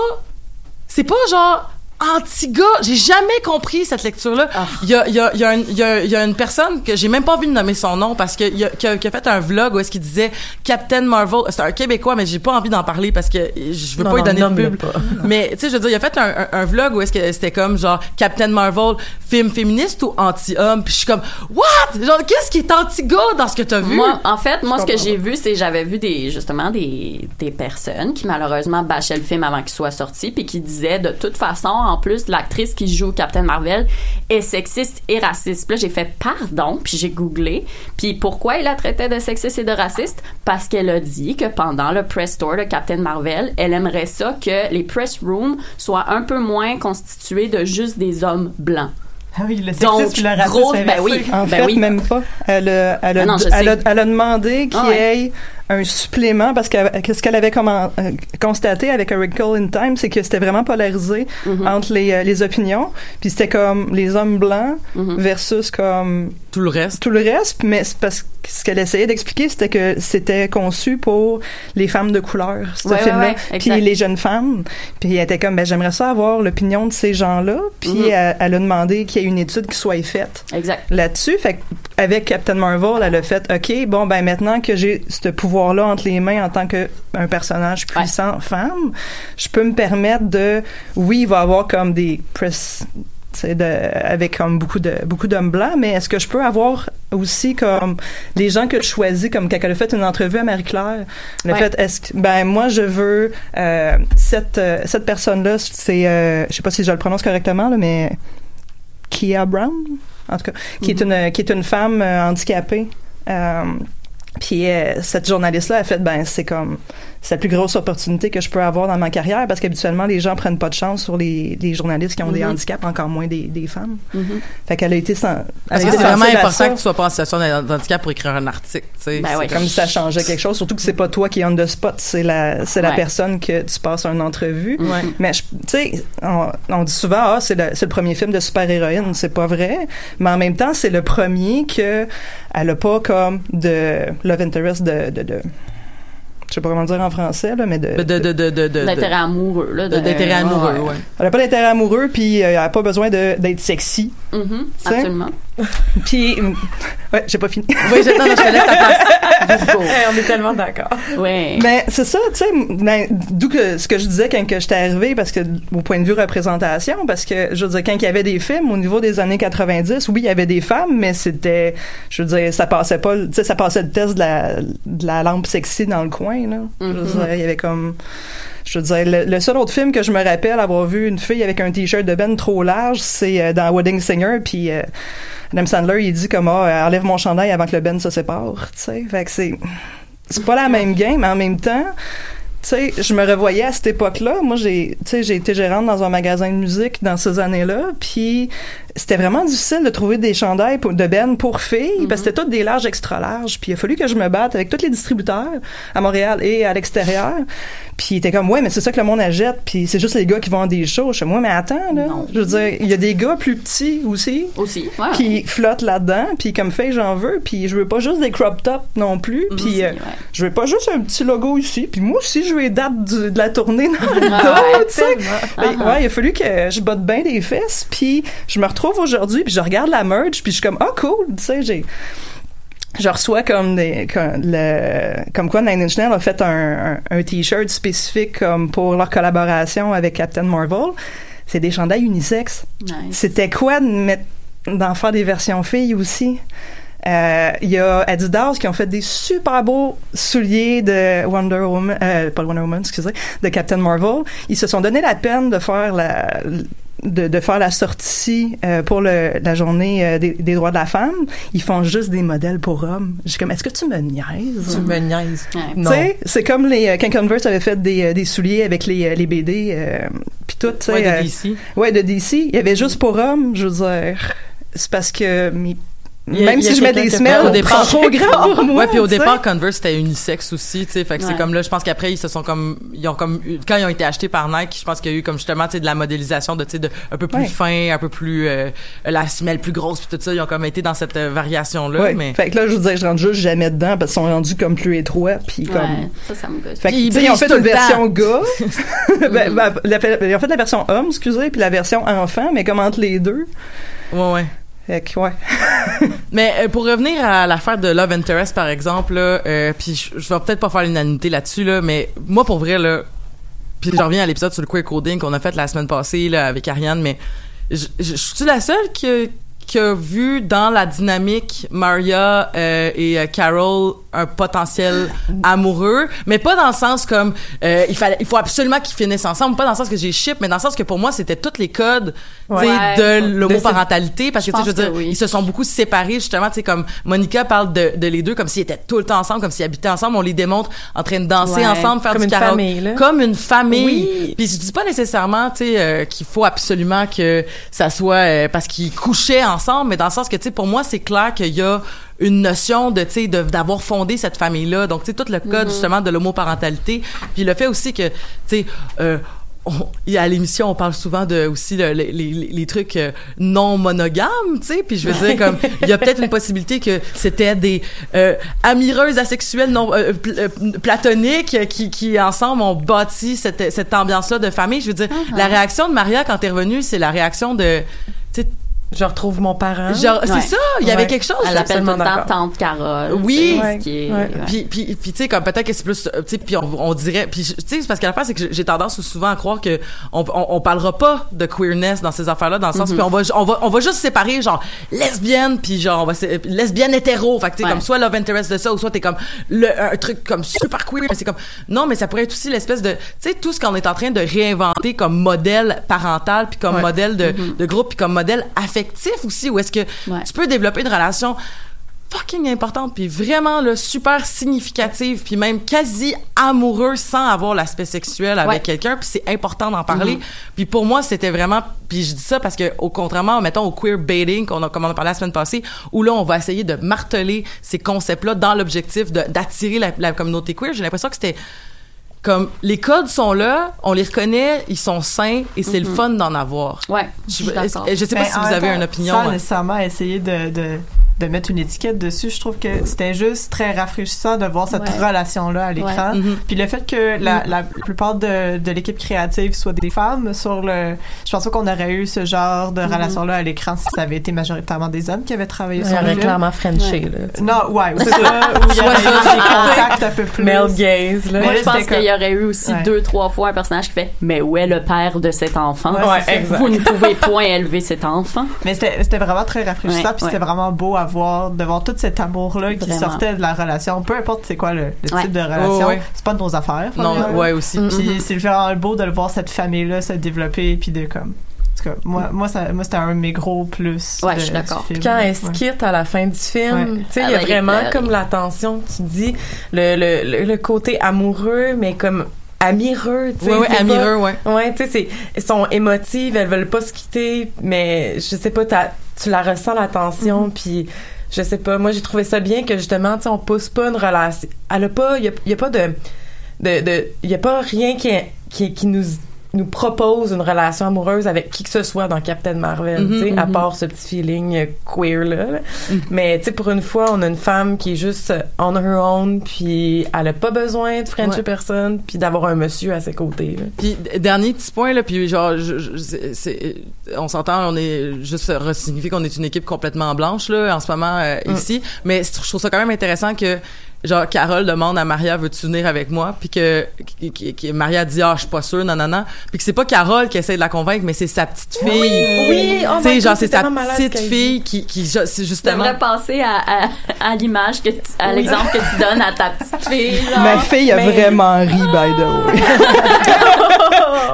C'est pas genre anti-gars. J'ai jamais compris cette lecture-là. Ah. Il y a, il y a, il y a, un- il y a, il y a une personne que j'ai même pas envie de nommer son nom parce que a, qui a, qui a fait un vlog où est-ce qu'il disait Captain Marvel. C'est un Québécois, mais j'ai pas envie d'en parler parce que je veux Non, pas lui non, donner de pub. Mais tu sais, je veux dire, il a fait un, un, un vlog où est-ce que c'était comme genre Captain Marvel, film féministe ou anti-homme? Puis je suis comme What? Genre qu'est-ce qui est anti-gars dans ce que t'as vu? Moi, en fait, moi, ce que j'ai vu, c'est j'avais vu des justement des, des personnes qui malheureusement bâchaient le film avant qu'il soit sorti, puis qui disaient de toute façon, en plus, l'actrice qui joue Captain Marvel est sexiste et raciste. Puis là, j'ai fait pardon, puis j'ai googlé, puis pourquoi il la traitait de sexiste et de raciste? Parce qu'elle a dit que pendant le press tour de Captain Marvel, elle aimerait ça que les press rooms soient un peu moins constitués de juste des hommes blancs. Ah oui, le Donc, sexisme le racisme grosse- ben oui. En Ben fait, oui. même pas. Elle a, elle a, Ah non, je elle a, sais. elle a demandé qu'il Ah ouais. y ait un supplément parce que ce qu'elle avait comment- euh, constaté avec A Wrinkle in Time, c'est que c'était vraiment polarisé Mm-hmm. entre les, euh, les opinions. Puis c'était comme les hommes blancs Mm-hmm. versus comme tout le reste. Tout le reste, mais parce que ce qu'elle essayait d'expliquer, c'était que c'était conçu pour les femmes de couleur, ce Ouais, film-là. ouais, puis les jeunes femmes. Puis elle était comme, ben j'aimerais ça avoir l'opinion de ces gens-là. Puis Mhm. elle, elle a demandé qu'il y ait une étude qui soit faite là-dessus. Fait avec Captain Marvel, elle a fait, OK, bon, ben maintenant que j'ai ce pouvoir-là entre les mains en tant que un personnage puissant femme, je peux me permettre de, oui, il va avoir comme des press de, avec comme beaucoup de beaucoup d'hommes blancs, mais est-ce que je peux avoir aussi comme les gens que je choisis, comme quand elle a fait une entrevue à Marie-Claire, Ouais. fait, est-ce que, ben moi je veux euh, cette euh, cette personne-là, c'est, euh, je sais pas si je le prononce correctement là, mais Kia Brown, en tout cas, qui est une qui est une femme euh, handicapée. Puis euh, cette journaliste-là a fait, ben c'est comme c'est la plus grosse opportunité que je peux avoir dans ma carrière parce qu'habituellement les gens prennent pas de chance sur les, les journalistes qui ont des Mhm. handicaps, encore moins des, des femmes. Mhm. Fait qu'elle a été sans. Parce elle a que été c'est vraiment important que tu sois pas en situation d'handicap pour écrire un article, tu sais. Ben ouais. Comme si ça changeait quelque chose, surtout que c'est pas toi qui est on the spot, c'est la c'est la personne que tu passes une entrevue. Ouais. Mais je- tu sais, on, on dit souvent ah c'est le, c'est le premier film de super héroïne, c'est pas vrai, mais en même temps c'est le premier que elle a pas comme de love interest de de, de je sais pas comment dire en français là, mais de De, de, de, de, de, de- D'intérêt amoureux, là. d'intérêt amoureux, ouais. elle a pas d'intérêt amoureux puis euh, elle a pas besoin d'être sexy. Mhm, sais? absolument. Puis ouais, j'ai pas fini. Oui, non, je te laisse ta place. Hey, on est tellement d'accord. Ouais. Mais c'est ça, tu sais, ben, d'où que ce que je disais quand que j'étais arrivée, parce que au point de vue représentation, parce que je veux dire quand il y avait des films au niveau des années 90, oui, il y avait des femmes, mais c'était, je veux dire, ça passait pas, tu sais, ça passait le test de la, de la lampe sexy dans le coin là. Je veux Mhm. dire, il y avait comme je veux dire, le, le seul autre film que je me rappelle avoir vu une fille avec un t-shirt de Ben trop large, c'est euh, dans Wedding Singer, puis euh, Adam Sandler, il dit comme ah, euh, enlève mon chandail avant que le Ben se sépare, tu sais. Fait que c'est c'est pas la même game, mais en même temps, sais, je me revoyais à cette époque-là. Moi, j'ai, tu sais, j'ai été gérante dans un magasin de musique dans ces années-là, puis c'était vraiment difficile de trouver des chandails pour- de Ben pour filles, parce que c'était toutes des larges extra larges. Puis il a fallu que je me batte avec tous les distributeurs à Montréal et à l'extérieur. Puis il était comme, ouais, mais c'est ça que le monde achète, puis c'est juste les gars qui à des shows. Je moi, mais attends, là. Je veux dire, il y a des gars plus petits aussi. Aussi, ouais. Qui flottent là-dedans, puis comme fait, j'en veux, puis je veux pas juste des crop tops non plus, puis Aussi, euh, ouais. je veux pas juste un petit logo ici, puis moi aussi, je les dates du- de la tournée dans le dos, tu sais. que, Ah. Ouais, il a fallu que je botte bien des fesses, puis je me retrouve aujourd'hui, puis je regarde la merge, puis je suis comme, ah, cool, tu sais, j'ai je reçois comme des comme, le, comme quoi Nine Inch Nails a fait un, un, un t-shirt spécifique comme pour leur collaboration avec Captain Marvel. C'est des chandails unisex. Nice. C'était quoi de mettre d'en faire des versions filles aussi? Euh, Il y a Adidas qui ont fait des super beaux souliers de Wonder Woman, euh, pas de Wonder Woman, excusez, de Captain Marvel. Ils se sont donné la peine de faire la de, de faire la sortie euh, pour le, la journée euh, des, des droits de la femme. Ils font juste des modèles pour hommes. J'ai comme, est-ce que tu me niaises? Tu me niaises. Ouais. Non. Tu sais, c'est comme les euh, quand Converse avait fait des, euh, des souliers avec les, euh, les BD euh, puis tout, tu sais. Ouais, de euh, DC. Ouais, de DC. Il y avait juste pour hommes, je veux dire. C'est parce que mes Même si je mets des semelles, au départ, trop grand pour moi. Ouais, puis au départ, Converse c'était unisexe aussi, tu sais. Fait que c'est comme là, je pense qu'après ils se sont comme, ils ont comme, eu- quand ils ont été achetés par Nike, je pense qu'il y a eu comme justement, tu sais, de la modélisation de, tu sais, de un peu plus fin, un peu plus, euh, la semelle plus grosse, puis tout ça, ils ont comme été dans cette euh, variation là, Ouais. mais. Fait que là, je vous disais, je rentre juste jamais dedans parce qu'ils sont rendus comme plus étroits, puis comme. Ouais, ça, ça me gosse. Fait ils ont fait une version gars. ben, ben, ils ont fait la version homme, excusez, puis la version enfant, mais comme entre les deux. Ouais, ouais. Fait que, ouais. Mais euh, pour revenir à l'affaire de Love Interest, par exemple, euh, puis je, vais peut-être pas faire l'unanimité là-dessus, là, mais moi, pour vrai, là, puis je reviens à l'épisode sur le queer coding qu'on a fait la semaine passée là, avec Ariane, mais je, suis la seule qui, a- vu dans la dynamique Maria euh, et Carol un potentiel amoureux, mais pas dans le sens comme euh, il fallait, il faut absolument qu'ils finissent ensemble, pas dans le sens que j'ai ship, mais dans le sens que pour moi c'était tous les codes Ouais. de l'homoparentalité, parce que tu sais, je veux dire, oui. ils se sont beaucoup séparés justement, tu sais comme Monica parle de, de les deux comme s'ils étaient tout le temps ensemble, comme s'ils habitaient ensemble, on les démontre en train de danser Ouais. ensemble, faire Comme du une karaoké. famille, là. comme une famille. Oui. Puis je dis pas nécessairement, tu sais, euh, qu'il faut absolument que ça soit euh, parce qu'ils couchaient ensemble, mais dans le sens que tu sais, pour moi, c'est clair qu'il y a une notion de tu sais d'avoir fondé cette famille là donc tu sais tout le code Mhm. justement de l'homoparentalité puis le fait aussi que tu sais euh, on- à l'émission, on parle souvent de aussi le- les, les, les trucs euh, non monogames, tu sais. Puis je veux dire comme il y a peut-être une possibilité que c'était des euh, amoureuses asexuelles non euh, euh, platoniques qui, qui ensemble ont bâti cette, cette ambiance-là de famille. Je veux dire, Uh-huh. la réaction de Maria quand t'es revenue, c'est la réaction de tu sais, Je retrouve mon parent. Genre, c'est ça, il y avait Ouais. quelque chose. Elle appelle tout le temps. Tante Carole. Oui. Puis, puis, puis tu sais, comme peut-être que c'est plus, euh, tu sais, puis on, on dirait, puis tu sais, c'est parce que l'affaire, c'est que j'ai tendance souvent à croire que on, on, on parlera pas de queerness dans ces affaires-là, dans le sens, Mhm. puis on va, on va, on va juste séparer, genre, lesbienne, puis genre, on va, sé- lesbienne hétéro, fait que tu sais, Ouais. comme soit love interest de ça, ou soit t'es comme, le, un truc comme super queer, mais c'est comme, non, mais ça pourrait être aussi l'espèce de, tu sais, tout ce qu'on est en train de réinventer comme modèle parental, puis comme Ouais. modèle de, Mhm. de groupe, puis comme modèle affectif aussi, où est-ce que Ouais. tu peux développer une relation fucking importante puis vraiment là super significative puis même quasi amoureux sans avoir l'aspect sexuel avec Ouais. quelqu'un puis c'est important d'en parler Mhm. puis pour moi c'était vraiment puis je dis ça parce que au contrairement mettons au queer baiting qu'on a comme on a parlé la semaine passée où là on va essayer de marteler ces concepts là dans l'objectif d'attirer la, la communauté queer j'ai l'impression que c'était comme les codes sont là, on les reconnaît, ils sont sains et c'est le Mhm. fun d'en avoir. Ouais, je Je, sais pas Mais si vous avez temps, une opinion. Sans euh. nécessairement essayer de, de, de mettre une étiquette dessus, je trouve que c'était juste très rafraîchissant de voir cette Ouais. relation-là à l'écran. Ouais. Mhm. Puis le fait que la, Mhm. la plupart de, de l'équipe créative soit des femmes sur le... Je pense pas qu'on aurait eu ce genre de relation-là à l'écran si ça avait été majoritairement des hommes qui avaient travaillé Il sur le aurait film. clairement Frenché, Ouais. là. Non, ouais, ou ça, où il y avait des contacts un peu plus. Male gaze, là. Mais Moi, là, je pense c'était qu'il y comme- aurait eu aussi Ouais. deux, trois fois un personnage qui fait Mais où est le père de cet enfant? Ouais, Ouais, c'est ça. exact. Vous ne pouvez point élever cet enfant. Mais c'était c'était vraiment très rafraîchissant, Ouais, puis c'était vraiment beau à voir, de voir tout cet amour-là qui Vraiment. sortait de la relation. Peu importe c'est quoi le, le Ouais. type de relation, Oh, ouais. c'est pas de nos affaires. Non, ouais aussi. Puis c'est vraiment beau de le voir cette famille-là se développer, puis de comme. En tout cas, moi, moi, ça, moi c'était un de mes gros plus. Ouais, de- je suis d'accord. quand elle se Ouais. quitte à la fin du film, Ouais. tu sais, il y a vraiment pleurer. comme la tension tu dis, le, le, le, le côté amoureux, mais comme amireux, tu sais. Ouais, ouais, c'est amireux, ouais. pas- Ouais, tu sais, c'est, elles sont émotives, elles veulent pas se quitter, mais je sais pas, tu la ressens la tension, puis je sais pas, moi j'ai trouvé ça bien que justement, tu sais, on pousse pas une relation. Elle a pas, il y a, y a pas de, de, de, y a pas rien qui, qui, qui nous nous propose une relation amoureuse avec qui que ce soit dans Captain Marvel, Mhm, tu sais, à mhm. part ce petit feeling queer là. là. Mais tu sais, pour une fois, on a une femme qui est juste on her own, puis elle a pas besoin de frencher Ouais. personne, puis d'avoir un monsieur à ses côtés. là. Puis dernier petit point là, puis genre, je- on s'entend, on est juste resignifié qu'on est une équipe complètement blanche là en ce moment euh, Mm. ici, mais je trouve ça quand même intéressant que genre Carole demande à Maria veux-tu venir avec moi? Puis que, Maria dit ah je suis pas sûre non non non puis que c'est pas Carole qui essaie de la convaincre mais c'est sa petite fille Oui, oh tu sais genre c'est sa petite fille qui qui c'est justement devrais penser à, à, à l'image que tu, à Oui. l'exemple que tu donnes à ta petite fille. genre. Ma fille a Mais- vraiment ri, by the way.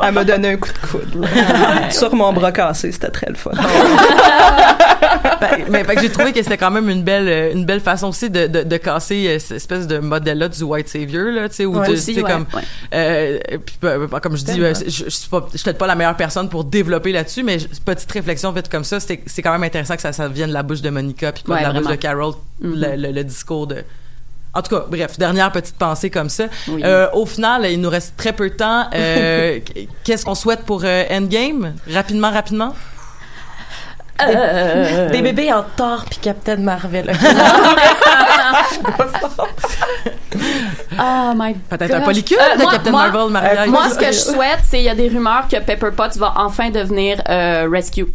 Elle m'a donné un coup de coude. là. Sur mon bras cassé, c'était très le fun. Mais fait que j'ai trouvé que c'était quand même une belle euh, une belle façon aussi de, de, de casser euh, cette espèce de modèle là du white savior là tu sais où Ouais, tu aussi, sais ouais, comme ouais. euh, puis, comme je dis je, je suis pas je suis peut-être pas la meilleure personne pour développer là-dessus mais petite réflexion faite comme ça c'est c'est quand même intéressant que ça ça vienne de la bouche de Monica puis pas de la bouche vraiment. de Carol Mhm. le, le- le discours de en tout cas, bref, dernière petite pensée comme ça. Oui. Euh, au final, il nous reste très peu de temps. Euh, Qu'est-ce qu'on souhaite pour euh, Endgame? Rapidement, rapidement? Euh, Des bébés en Thor puis Captain Marvel. Oh my Peut-être un polycule Euh, de moi- Captain moi- Marvel, Maria. Moi, ce que je souhaite, c'est il y a des rumeurs que Pepper Potts va enfin devenir euh, Rescue.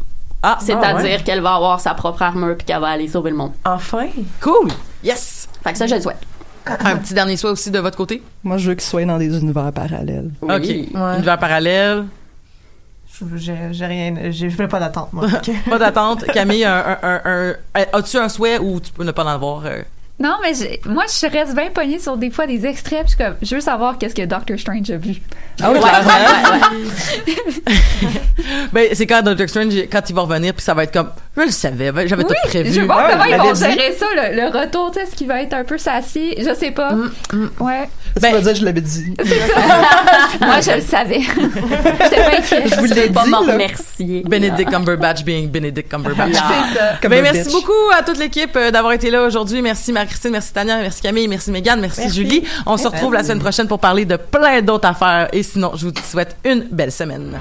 Ah, C'est-à-dire ah ouais. qu'elle va avoir sa propre armure puis qu'elle va aller sauver le monde. Enfin? Cool. Yes. Fait que ça, je le souhaite. Un petit dernier souhait aussi de votre côté? Moi, je veux qu'ils soient dans des univers parallèles. OK. Univers parallèle. Je- J'ai j'ai rien, j'ai pas d'attente, moi. Ok. Pas d'attente. Camille, un, un, un, un- as-tu un souhait ou tu peux ne pas en avoir? euh? Non, mais j'ai- moi, je reste bien pognée sur des fois des extraits. Puis je, comme, je veux savoir qu'est-ce que Doctor Strange a vu. Ah oui, Ouais, clairement. ouais, Ben, c'est quand Doctor Strange, quand il va revenir, puis ça va être comme, je le savais, ben, j'avais tout Oui, prévu. je Ouais, comment ils vont gérer ça, le, le retour, tu sais, est-ce qu'il va être un peu sassy? Je sais pas. Ouais. Ça veut dire que je l'avais dit. Moi, je le savais. J'étais pas inquiète. Je vous Je l'ai vais pas dit, m'en remercier. Benedict Cumberbatch being Benedict Cumberbatch. Ça. Ben, merci beaucoup à toute l'équipe euh, d'avoir été là aujourd'hui. Merci Marie-Christine, merci Tania, merci Camille, merci Mégane, merci, Julie. On se retrouve la semaine prochaine pour parler de plein d'autres affaires. Et sinon, je vous souhaite une belle semaine.